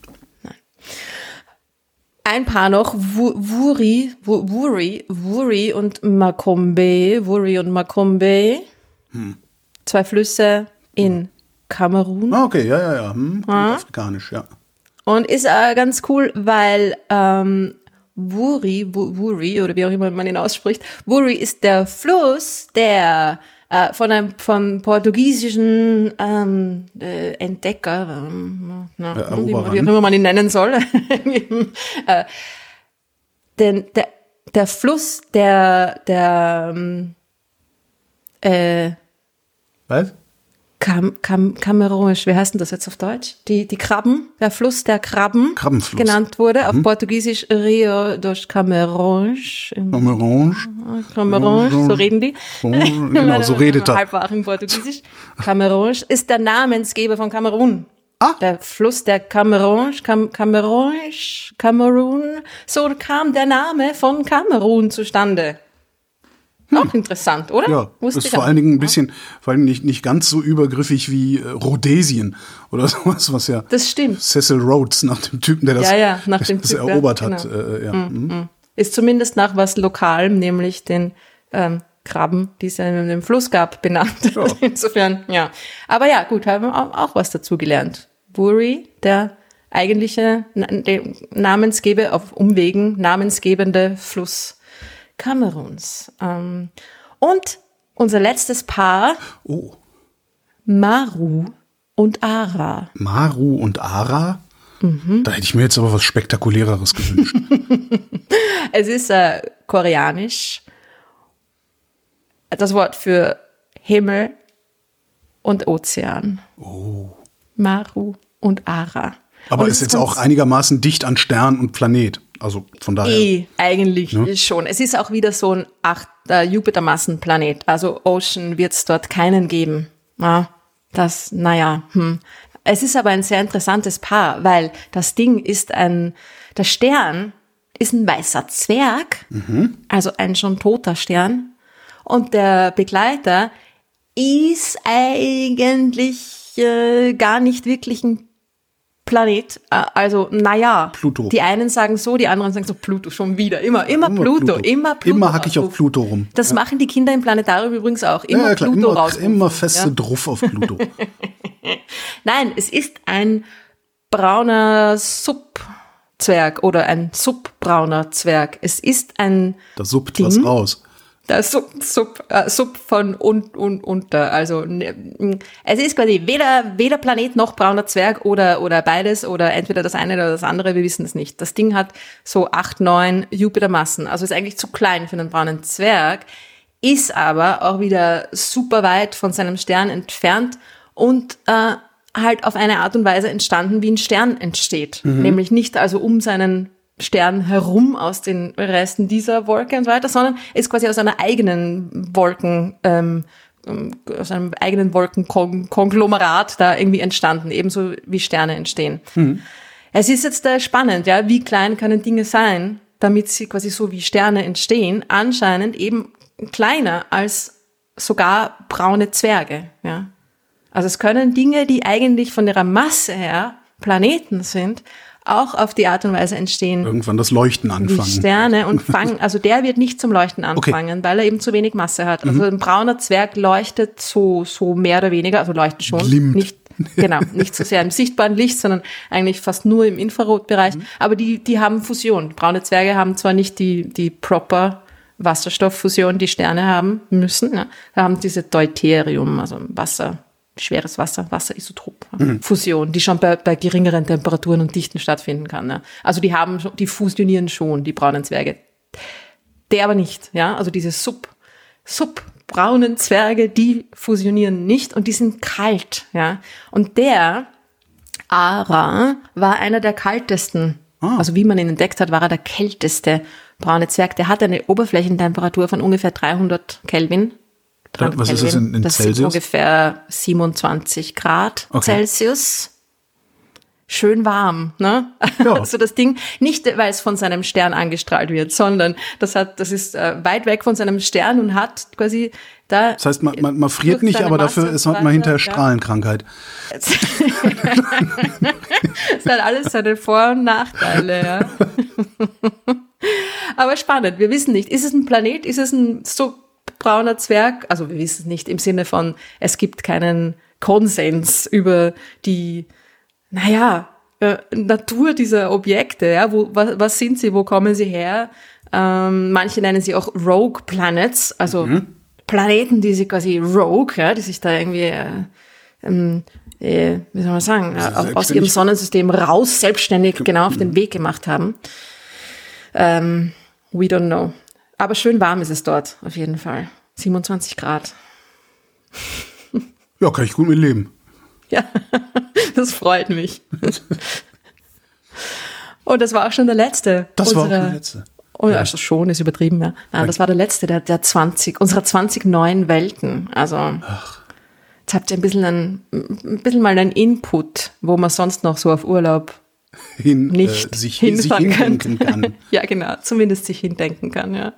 ein paar noch, Wu- Wuri, Wu- Wuri, Wuri und Makombe, Wuri und Makombe. Hm. Zwei Flüsse in Kamerun. Ah, okay, ja, ja, ja. Hm, klingt afrikanisch, ja. Und ist äh, ganz cool, weil ähm, Wuri, Wu- Wuri, oder wie auch immer man ihn ausspricht, Wuri ist der Fluss, der äh, von einem vom portugiesischen ähm, äh, Entdecker, ähm, na, Ja, wie, wie auch immer man ihn nennen soll, (laughs) äh, denn der, der Fluss, der, der ähm, äh, Was? Kam, Kam, Kamerunisch, wie heißt denn das jetzt auf Deutsch? Die, die Krabben, der Fluss der Krabben Krabbenfluss. genannt wurde, auf Portugiesisch Rio dos Camarões. Im Orange. Camarões, so reden die. Genau, so (laughs) redet er. Halbwachen Portugiesisch. Camarões ist der Namensgeber von Kamerun. Ah. Der Fluss der Kamerun, Kam, Kamerun, Kamerun, so kam der Name von Kamerun zustande. Auch interessant, oder? Hm. Ja, Wusste ist vor allen Dingen ein bisschen, vor allem nicht, nicht ganz so übergriffig wie äh, Rhodesien oder (laughs) sowas, was ja Das stimmt. Cecil Rhodes nach dem Typen, der das, Ja, ja, nach dem (laughs) das Typ, ja, erobert hat. genau. Äh, ja. Mhm. Ist zumindest nach was Lokalem, nämlich den ähm, Krabben, die es ja in dem Fluss gab, benannt. Ja. (laughs) Insofern, ja. Aber ja, gut, haben wir auch, auch was dazu gelernt. Buri, der eigentliche Namensgeber auf Umwegen, namensgebende Fluss Kameruns. Ähm, und unser letztes Paar, Oh, Maru und Ara. Maru und Ara? Mhm. Da hätte ich mir jetzt aber was Spektakuläreres gewünscht. (laughs) (laughs) Es ist äh, koreanisch. Das Wort für Himmel und Ozean. Oh. Maru und Ara. Aber und ist jetzt auch einigermaßen dicht an Stern und Planet. Also von daher. Eh, eigentlich schon. Es ist auch wieder so ein acht, äh, Jupitermassenplanet. Also Ocean wird es dort keinen geben. Ja, das, naja, hm. Es ist aber ein sehr interessantes Paar, weil das Ding ist ein, der Stern ist ein weißer Zwerg, also ein schon toter Stern. Und der Begleiter ist eigentlich äh, gar nicht wirklich ein Planet. Äh, Also, naja. Pluto. Die einen sagen so, die anderen sagen so, Pluto schon wieder. Immer, immer, Pluto, immer Pluto. Immer hack ich auf. Pluto rum. Das machen die Kinder im Planetarium übrigens auch. Immer ja, ja, klar, Pluto immer, rausrufen. immer feste Ja. Druff auf Pluto. (laughs) Nein, es ist ein brauner Subzwerg oder ein subbrauner Zwerg. Es ist ein Da suppt was Ding. raus. Der Sub, Sub, äh, Sub von und, und, unter. Also es ist quasi weder, weder Planet noch brauner Zwerg oder, oder beides oder entweder das eine oder das andere, wir wissen es nicht. Das Ding hat so acht, neun Jupitermassen. Also ist eigentlich zu klein für einen braunen Zwerg, ist aber auch wieder super weit von seinem Stern entfernt und äh, halt auf eine Art und Weise entstanden, wie ein Stern entsteht. Nämlich nicht also um seinen Stern herum aus den Resten dieser Wolke und so weiter, sondern ist quasi aus einer eigenen Wolken, ähm, ähm, aus einem eigenen Wolkenkonglomerat da irgendwie entstanden, ebenso wie Sterne entstehen. Es ist jetzt äh, spannend, ja, wie klein können Dinge sein, damit sie quasi so wie Sterne entstehen, anscheinend eben kleiner als sogar braune Zwerge, ja. Also es können Dinge, die eigentlich von ihrer Masse her Planeten sind, auch auf die Art und Weise entstehen Irgendwann das Leuchten wie anfangen. Sterne und fangen, also der wird nicht zum Leuchten anfangen, weil er eben zu wenig Masse hat. Mhm. Also ein brauner Zwerg leuchtet so, so mehr oder weniger, also leuchtet schon. Glimmt. Nicht, (laughs) genau, nicht so sehr im sichtbaren Licht, sondern eigentlich fast nur im Infrarotbereich. Mhm. Aber die, die haben Fusion. Braune Zwerge haben zwar nicht die, die proper Wasserstofffusion, die Sterne haben müssen. Ne? Da haben diese Deuterium, also Wasser, schweres Wasser, Wasserisotop, Fusion, die schon bei, bei geringeren Temperaturen und Dichten stattfinden kann. Ne? Also die haben, die fusionieren schon, die braunen Zwerge. Der aber nicht, ja, also diese Sub, subbraunen Zwerge, die fusionieren nicht und die sind kalt, ja. Und der Ara war einer der kaltesten. Also wie man ihn entdeckt hat, war er der kälteste braune Zwerg. Der hat eine Oberflächentemperatur von ungefähr 300 Kelvin. 300 Was ist das in- in das Celsius? sind ungefähr 27 Grad Okay. Celsius. Schön warm, ne? Ja. (laughs) Also das Ding, nicht weil es von seinem Stern angestrahlt wird, sondern das hat, das ist äh, weit weg von seinem Stern und hat quasi da. Das heißt, man, man, man friert nicht, aber Masse dafür ist hat man hinterher ja. Strahlenkrankheit. (laughs) Es hat alles seine Vor- und Nachteile, ja. (laughs) Aber spannend, wir wissen nicht, ist es ein Planet, ist es ein so brauner Zwerg? Also wir wissen es nicht im Sinne von, es gibt keinen Konsens über die, naja, äh, Natur dieser Objekte, ja, wo, was, was sind sie, wo kommen sie her? Ähm, manche nennen sie auch Rogue Planets, also Planeten, die sie quasi Rogue, ja, die sich da irgendwie äh, ähm, äh, wie soll man sagen, äh, aus ihrem Sonnensystem raus, selbstständig genau auf den Weg gemacht haben. Ähm, we don't know. Aber schön warm ist es dort, auf jeden Fall. 27 Grad. Ja, kann ich gut mitleben. Ja, (laughs) das freut mich. Und das war auch schon der letzte. Das war auch der letzte. Oh, ja. Also schon ist übertrieben, ja. Ah, Nein, das war der letzte der, der 20, unserer 20 neuen Welten. Also Ach. jetzt habt ihr ein bisschen, einen, ein bisschen mal einen Input, wo man sonst noch so auf Urlaub hin, nicht äh, sich, hinfahren sich kann. (laughs) ja, genau, zumindest sich hindenken kann, ja.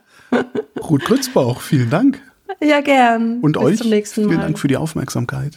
Ruth Grützbauch, vielen Dank. Ja, gern. Und Bis euch. Vielen Dank für die Aufmerksamkeit.